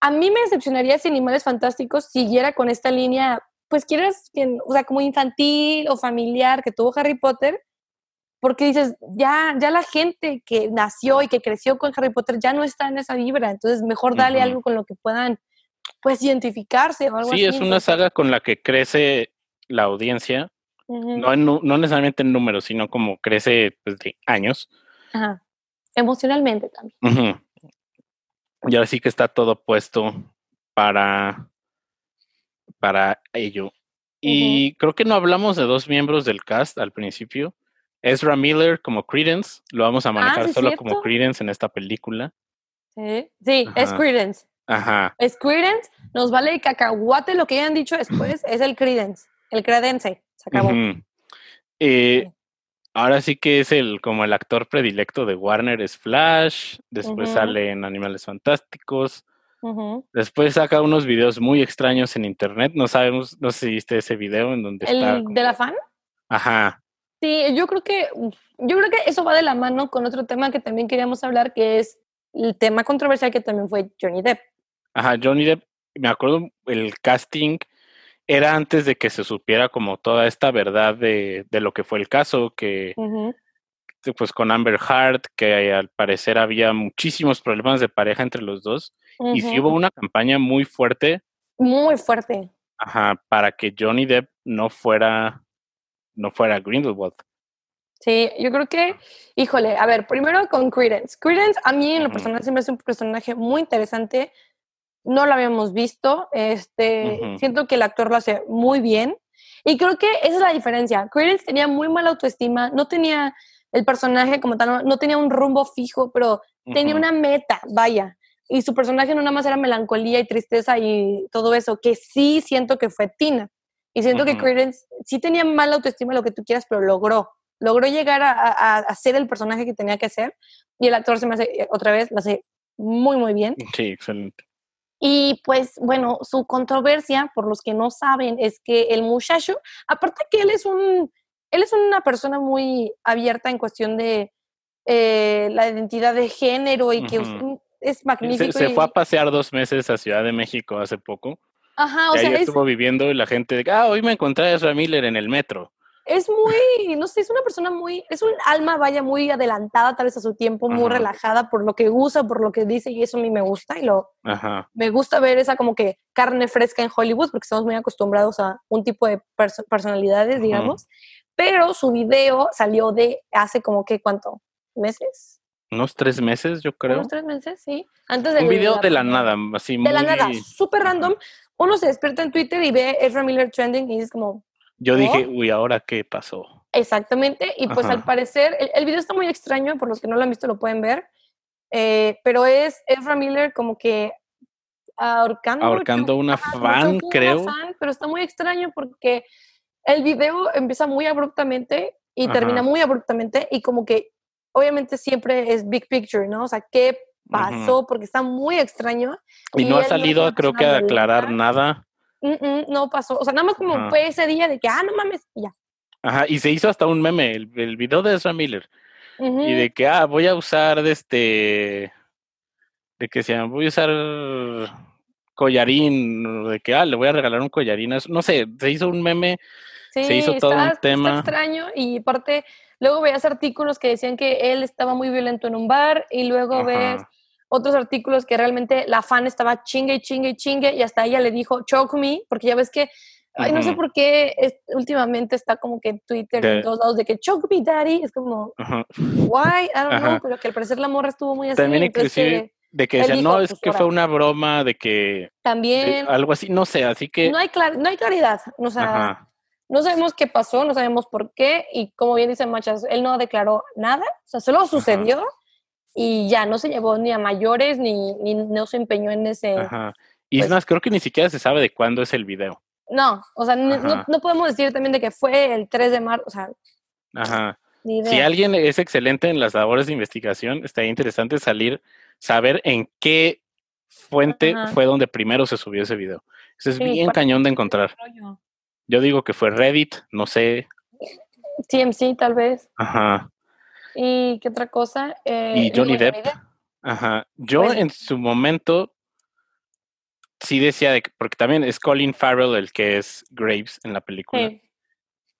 a mí me decepcionaría si Animales Fantásticos siguiera con esta línea, pues quieres, o sea, como infantil o familiar que tuvo Harry Potter, porque dices, ya, ya la gente que nació y que creció con Harry Potter ya no está en esa vibra, entonces mejor dale algo con lo que puedan, pues, identificarse o algo así. Sí, es una saga con la que crece la audiencia, no, no, necesariamente en números, sino como crece pues, de años. Ajá. Emocionalmente también. Y ahora sí que está todo puesto para, para ello. Y creo que no hablamos de dos miembros del cast al principio. Ezra Miller como Credence, lo vamos a ah, manejar solo como Credence en esta película. Sí, sí es Credence. Ajá. Es Credence, nos vale el cacahuate lo que hayan dicho después, es el Credence, el Credence, se acabó. eh, ahora sí que es el como el actor predilecto de Warner es Flash, después sale en Animales Fantásticos, después saca unos videos muy extraños en internet, no sabemos, no sé si viste ese video en donde ¿El está. de la fan? Ajá. Sí, yo creo que yo creo que eso va de la mano con otro tema que también queríamos hablar, que es el tema controversial que también fue Johnny Depp. Ajá, Johnny Depp, me acuerdo el casting era antes de que se supiera como toda esta verdad de, de lo que fue el caso, que pues con Amber Heard, que al parecer había muchísimos problemas de pareja entre los dos, y sí hubo una campaña muy fuerte. Muy fuerte. Ajá, para que Johnny Depp no fuera, no fuera Grindelwald. Sí, yo creo que, híjole, a ver, primero con Credence. Credence a mí en lo personal siempre es un personaje muy interesante no lo habíamos visto. Este, Siento que el actor lo hace muy bien. Y creo que esa es la diferencia. Credence tenía muy mala autoestima, no tenía el personaje como tal, no, tenía un rumbo fijo, pero tenía una meta, vaya. Y su personaje no nada más era melancolía y tristeza y todo eso, que sí siento que fue Tina. Y siento que Credence sí tenía mala autoestima, lo que tú quieras, pero logró. Logró llegar a, a, ser el personaje que tenía que ser. Y el actor se me hace, otra vez, lo hace muy, muy bien. Sí, excelente. Y pues bueno, su controversia, por los que no saben, es que el muchacho, aparte que él es un, él es una persona muy abierta en cuestión de eh, la identidad de género y que es magnífico. Se, fue a pasear dos meses a Ciudad de México hace poco. Ajá, o sea, estuvo viviendo y la gente, ah, hoy me encontré a Ezra Miller en el metro es muy, no sé, es una persona muy, es un alma, vaya, muy adelantada tal vez a su tiempo, muy relajada por lo que usa, por lo que dice y eso a mí me gusta y lo, me gusta ver esa como que carne fresca en Hollywood porque estamos muy acostumbrados a un tipo de personalidades, digamos, pero su video salió de hace como que, ¿cuánto? ¿Meses? Unos tres meses, yo creo. Unos tres meses, sí. Antes de un video de la nada, así De la nada, súper random. Uno se despierta en Twitter y ve Ezra Miller trending y es como, yo dije, uy, ¿ahora qué pasó? Exactamente, y pues al parecer, el, video está muy extraño, por los que no lo han visto lo pueden ver, eh, pero es Ezra Miller como que ahorcando. Ahorcando una fan, creo. pero está muy extraño porque el video empieza muy abruptamente y termina Ajá. muy abruptamente y como que obviamente siempre es big picture, ¿no? O sea, ¿qué pasó? Porque está muy extraño. Y Y no ha no salido, creo que, a aclarar nada. Mm, mm, no pasó. O sea, nada más como fue ese día de que, ah, no mames, y ya. Ajá, y se hizo hasta un meme, el, el video de Ezra Miller. Y de que, ah, voy a usar de este. De que se llama, voy a usar collarín. De que, ah, le voy a regalar un collarín. No sé, se hizo un meme. se hizo todo un está tema. extraño y aparte, luego veías artículos que decían que él estaba muy violento en un bar y luego ves otros artículos que realmente la fan estaba chingue y chingue y chingue y hasta ella le dijo choke me, porque ya ves que, ay, no sé por qué es- últimamente está como que en Twitter y en todos lados de que choke me daddy, es como, why, I don't know, pero que al parecer la morra estuvo muy así. También inclusive que de que decían, no, es pues, que fue una broma, de que de también. algo así, no sé, así que, no hay, clar- no hay claridad, o sea, no sabemos qué pasó, no sabemos por qué, y como bien dice Machas, él no declaró nada, o sea, solo sucedió y ya no se llevó ni a mayores ni, ni no se empeñó en ese. ajá. Y pues es más, creo que ni siquiera se sabe de cuándo es el video. No, o sea, no, no podemos decir también de que fue el 3 de marzo, o sea, Ajá. ni idea. Si alguien es excelente en las labores de investigación, estaría interesante salir, saber en qué fuente Ajá. fue donde primero se subió ese video. Eso es Sí, bien ¿cuál- cañón de encontrar. Yo digo que fue Reddit, no sé. TMC tal vez. Ajá. ¿Y qué otra cosa? Eh, Y Johnny Depp. Ajá. Yo Pues- en su momento sí decía de que, porque también es Colin Farrell el que es Graves en la película. Sí.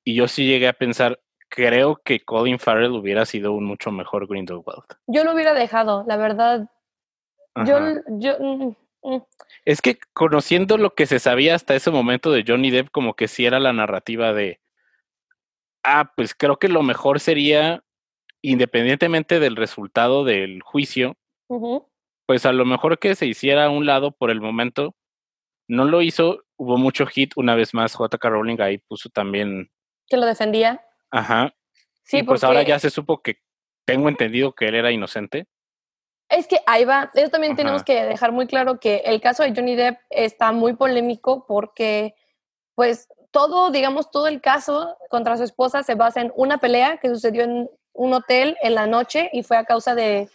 Y yo sí llegué a pensar, creo que Colin Farrell hubiera sido un mucho mejor Grindelwald. Yo lo hubiera dejado, la verdad. Yo, Ajá. yo, mm, Es que conociendo lo que se sabía hasta ese momento de Johnny Depp, como que sí era la narrativa de, ah, pues creo que lo mejor sería, independientemente del resultado del juicio, pues a lo mejor que se hiciera a un lado por el momento. No lo hizo, hubo mucho hit, una vez más JK Rowling ahí puso también, que lo defendía. ajá, Sí, y pues ahora ya se supo que tengo entendido que él era inocente. Es que ahí va, eso también tenemos que dejar muy claro que el caso de Johnny Depp está muy polémico porque, pues, todo, digamos, todo el caso contra su esposa se basa en una pelea que sucedió en un hotel en la noche y fue a causa de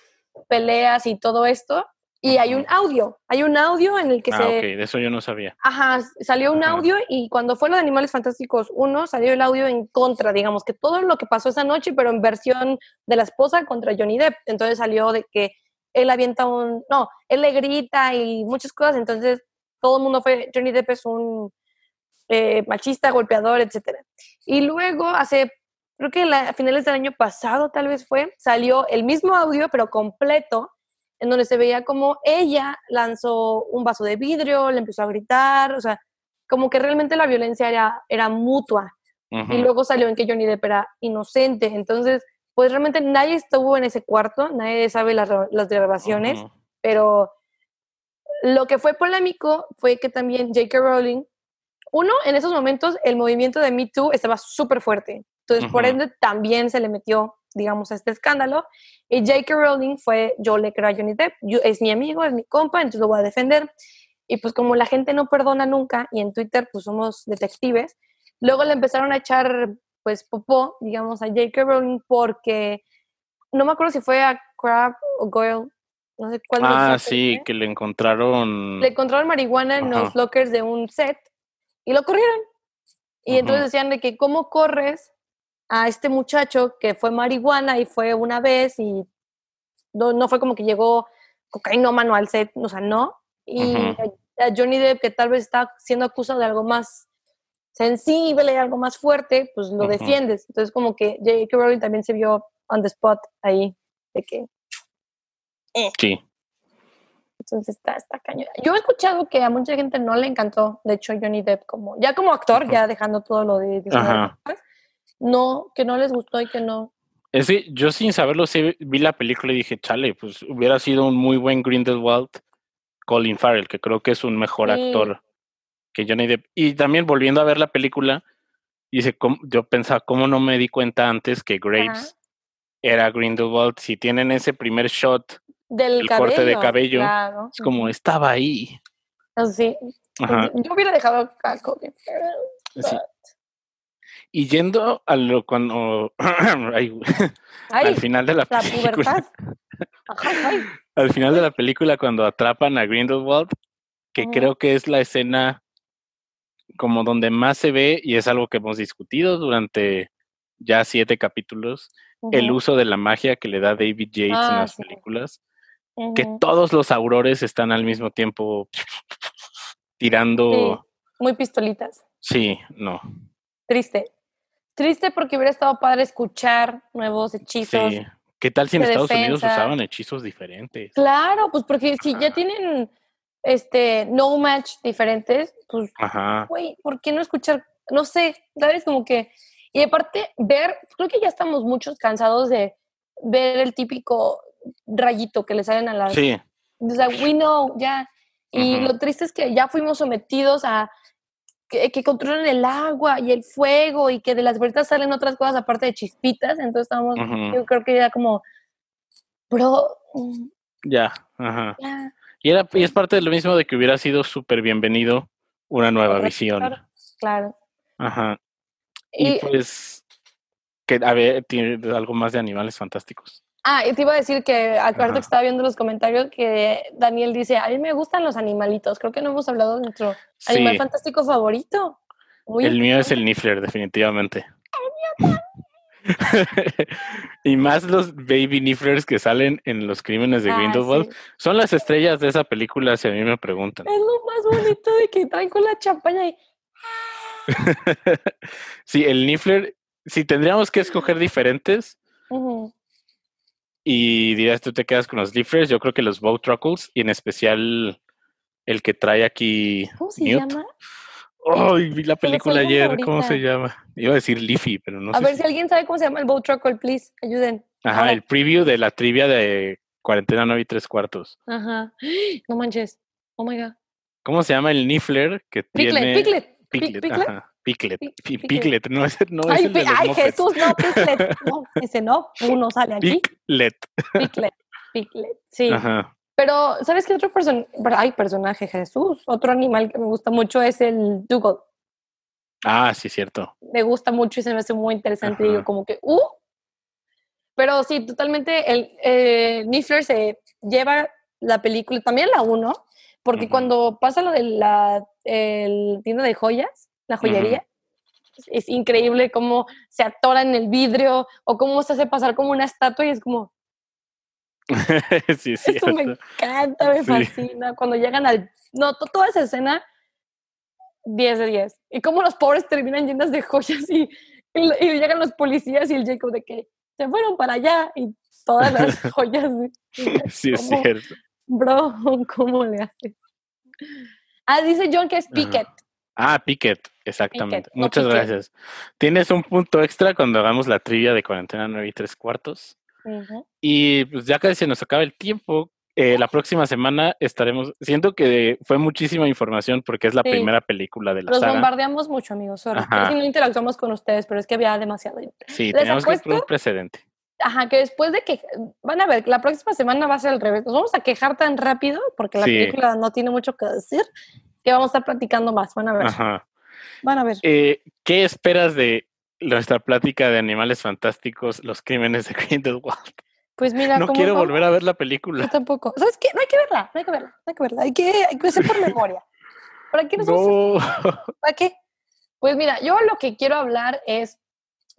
peleas y todo esto. Y hay un audio, hay un audio en el que ah, se... ok, de eso yo no sabía. Ajá, salió un Ajá. audio y cuando fue lo de Animales Fantásticos 1, salió el audio en contra, digamos, que todo lo que pasó esa noche, pero en versión de la esposa contra Johnny Depp. Entonces salió de que él avienta un, no, él le grita y muchas cosas, entonces todo el mundo fue, Johnny Depp es un eh, machista, golpeador, etcétera. Y luego hace, creo que la- a finales del año pasado tal vez fue, salió el mismo audio, pero completo, en donde se veía como ella lanzó un vaso de vidrio, le empezó a gritar, o sea, como que realmente la violencia era, era mutua. Y luego salió en que Johnny Depp era inocente. Entonces, pues realmente nadie estuvo en ese cuarto, nadie sabe las, las grabaciones, ujú, pero lo que fue polémico fue que también J.K. Rowling, uno, en esos momentos el movimiento de Me Too estaba súper fuerte. Entonces, por Ujú. ende, también se le metió, digamos, a este escándalo. Y J.K. Rowling fue, yo le creo a Johnny Depp, yo- es mi amigo, es mi compa, entonces lo voy a defender. Y pues como la gente no perdona nunca, y en Twitter pues somos detectives, luego le empezaron a echar pues popó, digamos, a J.K. Rowling porque no me acuerdo si fue a Crab o Goyle, no sé cuál Ah, sí, fue. que le encontraron. Le encontraron marihuana en los Ajá. lockers de un set y lo corrieron. Y Ujú. entonces decían de que cómo corres a este muchacho que fue marihuana y fue una vez y no, no fue como que llegó cocainómano al set, o sea, no. Y a, a Johnny Depp, que tal vez está siendo acusado de algo más sensible, algo más fuerte, pues lo defiendes. Entonces como que J.K. Rowling también se vio on the spot ahí, de que Sí. Entonces está, está cañón. Yo he escuchado que a mucha gente no le encantó, de hecho, Johnny Depp como, ya como actor, ya dejando todo lo de Ajá. no, que no les gustó y que no. Es que yo sin saberlo sí vi la película y dije, chale, pues hubiera sido un muy buen Grindelwald Colin Farrell, que creo que es un mejor Sí. actor que Johnny Depp. Y también volviendo a ver la película, dice, ¿cómo- yo pensaba, ¿cómo no me di cuenta antes que Graves era Grindelwald? Si tienen ese primer shot, Del El cabello. corte de cabello, Claro. es como, estaba ahí. Así. Ajá. Yo hubiera dejado a Colin. Sí. Y yendo a lo cuando al final de la, película. al final de la película cuando atrapan a Grindelwald, que creo que es la escena como donde más se ve y es algo que hemos discutido durante ya siete capítulos, el uso de la magia que le da David Yates en ah, las películas, que todos los aurores están al mismo tiempo tirando... Muy pistolitas. Sí, no. Triste. Triste porque hubiera estado padre escuchar nuevos hechizos. Sí. ¿Qué tal si en Estados Unidos usaban hechizos diferentes? Claro, pues porque si ya tienen este no match diferentes, pues güey, ¿por qué no escuchar? No sé, ¿sabes? Como que y aparte ver, creo que ya estamos muchos cansados de ver el típico rayito que le salen a las Sí. O sea, we know, ya. Y lo triste es que ya fuimos sometidos a que, que, controlan el agua y el fuego y que de las vueltas salen otras cosas aparte de chispitas. Entonces estamos, yo creo que ya como, bro. Ya, ajá. Y, era, y es parte de lo mismo de que hubiera sido súper bienvenido una nueva visión. Claro. Ajá. Y, pues, que a ver, tiene algo más de animales fantásticos. Ah, y te iba a decir que, acuerdo que estaba viendo los comentarios que Daniel dice, a mí me gustan los animalitos. Creo que no hemos hablado de nuestro animal fantástico favorito. el mío es el Niffler, definitivamente. y más los baby Nifflers que salen en los crímenes de ah, Grindelwald. Son las estrellas de esa película, si a mí me preguntan. Es lo más bonito de que traen con la champaña y... sí, el Niffler, si tendríamos que escoger diferentes, y dirás, tú te quedas con los Leafers, yo creo que los Bow Truckles, y en especial el que trae aquí. ¿Cómo se llama? Ay, vi la película ayer, ¿cómo se llama? Iba a decir Leafy, pero no sé. A ver si... alguien sabe cómo se llama el Bow Truckle, please, ayuden. Ajá, el preview de la trivia de cuarentena 9 y tres cuartos. Ajá. No manches. Oh my god. ¿Cómo se llama el Niffler que tiene? Piglet. Piglet. Ajá. Piglet. Piglet. No, ese no ay, es el Ay, Jesús, no, Piglet. No, ese no. Uno sale aquí. Piglet. Piglet. Piglet. Sí. Ajá. Pero, ¿sabes qué otro person Ay, personaje, Jesús? Otro animal que me gusta mucho es el Dougal. Ah, sí, cierto. Me gusta mucho y se me hace muy interesante. Y Digo, como que, ¡uh! Pero sí, totalmente, el eh, Niffler se lleva la película, también la uno, porque cuando pasa lo de la el tienda de joyas, la joyería. Es increíble cómo se atora en el vidrio o cómo se hace pasar como una estatua y es como... sí, sí. Eso me encanta, me fascina. Cuando llegan al... No, toda esa escena, 10 de 10. Y cómo los pobres terminan llenas de joyas y, y, llegan los policías y el Jacob de que se fueron para allá y todas las joyas. sí, es cierto. Bro, ¿cómo le haces? Ah, dice John que es Piquet. Ah, Piquet, exactamente. Muchas gracias. Tienes un punto extra cuando hagamos la trivia de cuarentena 9 y tres cuartos. Y pues ya casi se nos acaba el tiempo. Eh, la próxima semana estaremos. Siento que fue muchísima información porque es la primera película de la Los bombardeamos mucho, amigos. Sorry. no interactuamos con ustedes, pero es que había demasiado. Sí, teníamos que poner un precedente. Ajá, que después de que. Van a ver, la próxima semana va a ser al revés. Nos vamos a quejar tan rápido porque la película no tiene mucho que decir que vamos a estar platicando más, van a ver. Van a ver. Eh, ¿Qué esperas de nuestra plática de animales fantásticos, los crímenes de Grindelwald? Pues mira, no quiero volver a ver la película. Yo tampoco. ¿Sabes qué? No hay que verla, no hay que verla, no hay que verla. Hay que, hay que hacer por memoria. ¿Para qué nos no. ¿Para qué? Pues mira, yo lo que quiero hablar es,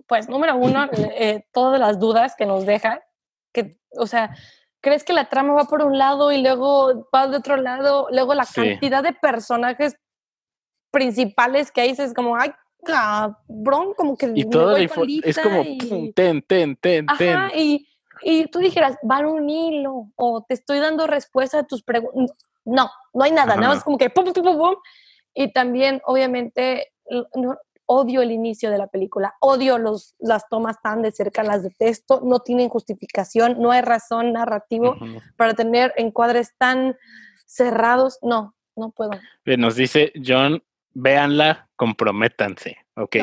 pues, número uno, eh, todas las dudas que nos deja, que, o sea, crees que la trama va por un lado y luego va de otro lado, luego la cantidad de personajes principales que hay es como, ay, cabrón, como que... Y todo es como, ten, ten, ten, ten. Y, y tú dijeras, va un hilo, o te estoy dando respuesta a tus preguntas. No, no hay nada, nada más como que pum, pum, pum, pum. Y también, obviamente, odio el inicio de la película, odio los, las tomas tan de cerca, las detesto, no tienen justificación, no hay razón narrativo para tener encuadres tan cerrados, no, no puedo. Nos dice John, véanla, comprométanse. Ok,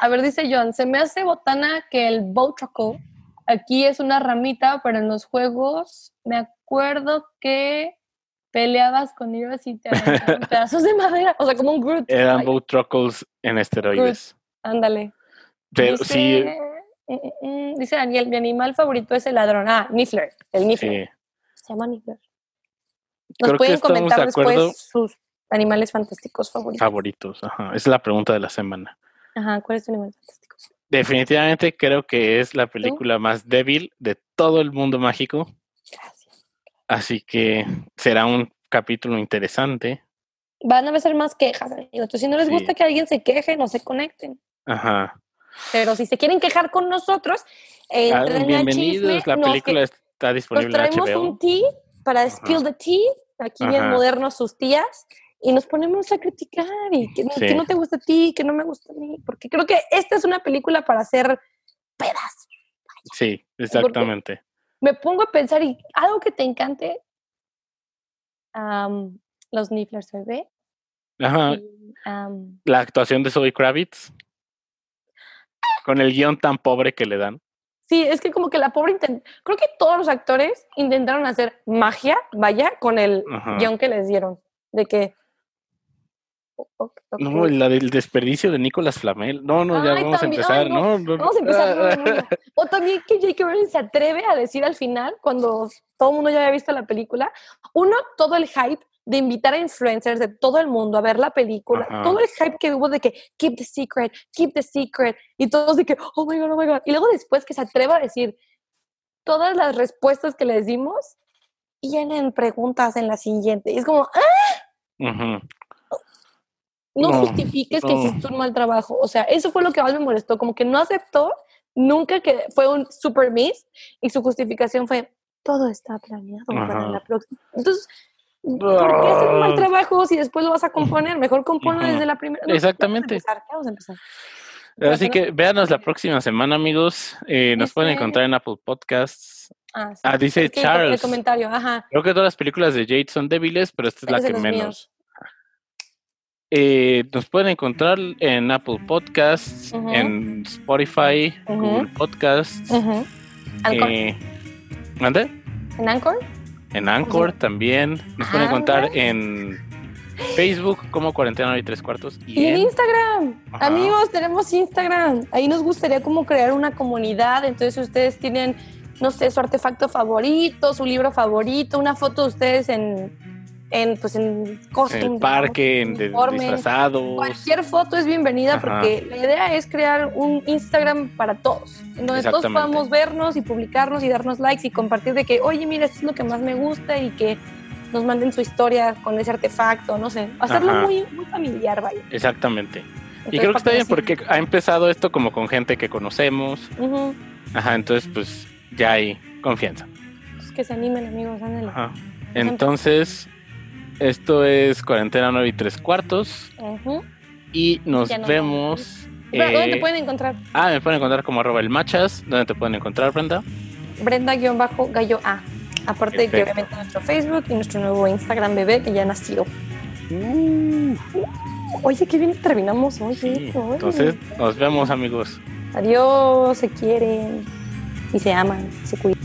A ver, dice John, se me hace botana que el Boutraco aquí es una ramita, pero en los juegos me acuerdo que peleabas con ellos y te pedazos de madera, o sea, como un Groot. Eran both truckles en esteroides. Ándale. Pero dice, sí, mm, mm, mm, dice Daniel, mi animal favorito es el ladrón. Ah, Niffler, el Niffler. sí. Se llama Niffler. Nos Creo pueden comentar después sus animales fantásticos favoritos. Favoritos, ajá. Es la pregunta de la semana. Ajá, ¿cuál es tu animal fantástico? Definitivamente creo que es la película más débil de todo el mundo mágico. Gracias. Así que será un capítulo interesante. Van a ser más quejas, amigos. Entonces, si no les Sí. gusta que alguien se queje, no se conecten. Ajá. Pero si se quieren quejar con nosotros, Ah, entren a bienvenidos. chisme. La nos- película está nos disponible en traemos HBO. un tea para Ajá. spill the tea, aquí bien modernos sus tías, y nos ponemos a criticar y que, Sí. que no te gusta a ti, que no me gusta a mí, porque creo que esta es una película para hacer pedas. Sí, exactamente. Me pongo a pensar y algo que te encante, am, los Nifflers bebé. Ajá. y, La actuación de Zoe Kravitz. Con el guion tan pobre que le dan. Sí, es que como que la pobre intent- creo que todos los actores intentaron hacer magia, vaya, con el Ajá. guion que les dieron, de que. No, la del desperdicio de Nicolas Flamel. No, no, ya Ay, vamos también, a empezar. ay, no, no, no, Vamos a empezar. O también que J.K. Rowling se atreve a decir al final, cuando todo el mundo ya había visto la película, uno, todo el hype de invitar a influencers de todo el mundo a ver la película, Ajá. todo el hype que hubo de que keep the secret, keep the secret, y todos de que, oh my god, oh my god. Y luego después que se atreva a decir todas las respuestas que les dimos, tienen preguntas en la siguiente. Y es como, ¡ah! No, No, justifiques que no. hiciste un mal trabajo. O sea, eso fue lo que más me molestó, como que no aceptó nunca que fue un super miss y su justificación fue, todo está planeado para Ajá. la próxima. Entonces, ¿por qué hacer un mal Ah. trabajo si después lo vas a componer? Mejor componlo desde la primera. No, Exactamente. Vamos a empezar. Vamos a empezar. Así que véanos la próxima semana, amigos. Eh, nos pueden Dice- encontrar en Apple Podcasts. Ah, sí. Ah, dice Es que el co- El Charles. comentario, ajá. Creo que todas las películas de Jade son débiles, pero esta es la Es que menos. Eh, nos pueden encontrar en Apple Podcasts, en Spotify, Ujú. Google Podcasts. Eh, ¿mande? ¿En Anchor? En Anchor también. Nos pueden Ah, encontrar en Facebook como Cuarentena y Tres Cuartos. Y, Y en en- Instagram, Ajá. amigos, tenemos Instagram. Ahí nos gustaría como crear una comunidad. Entonces, si ustedes tienen, no sé, su artefacto favorito, su libro favorito, una foto de ustedes en, en pues en en costume, el parque, en uniforme. disfrazados. Cualquier foto es bienvenida Ajá. porque la idea es crear un Instagram para todos, en donde todos podamos vernos y publicarnos y darnos likes y compartir de que, oye, mira, esto es lo que más me gusta y que nos manden su historia con ese artefacto, no sé, hacerlo muy, muy familiar, vaya. Exactamente. Y creo que está bien porque ha empezado esto como con gente que conocemos. Ajá, entonces pues ya hay confianza. Pues que se animen, amigos, ándale. Ajá. Entonces, esto es Cuarentena 9 y Tres Cuartos. Ujú. Y nos vemos. Espera, ¿Dónde eh, te pueden encontrar? Ah, me pueden encontrar como arroba el machas. ¿Dónde te pueden encontrar, Brenda? Brenda-gallo A. Aparte de que obviamente nuestro Facebook y nuestro nuevo Instagram bebé que ya nació. Oye, qué bien terminamos hoy. Sí, oye. Entonces, nos vemos, amigos. Adiós, se quieren y se aman, se cuidan.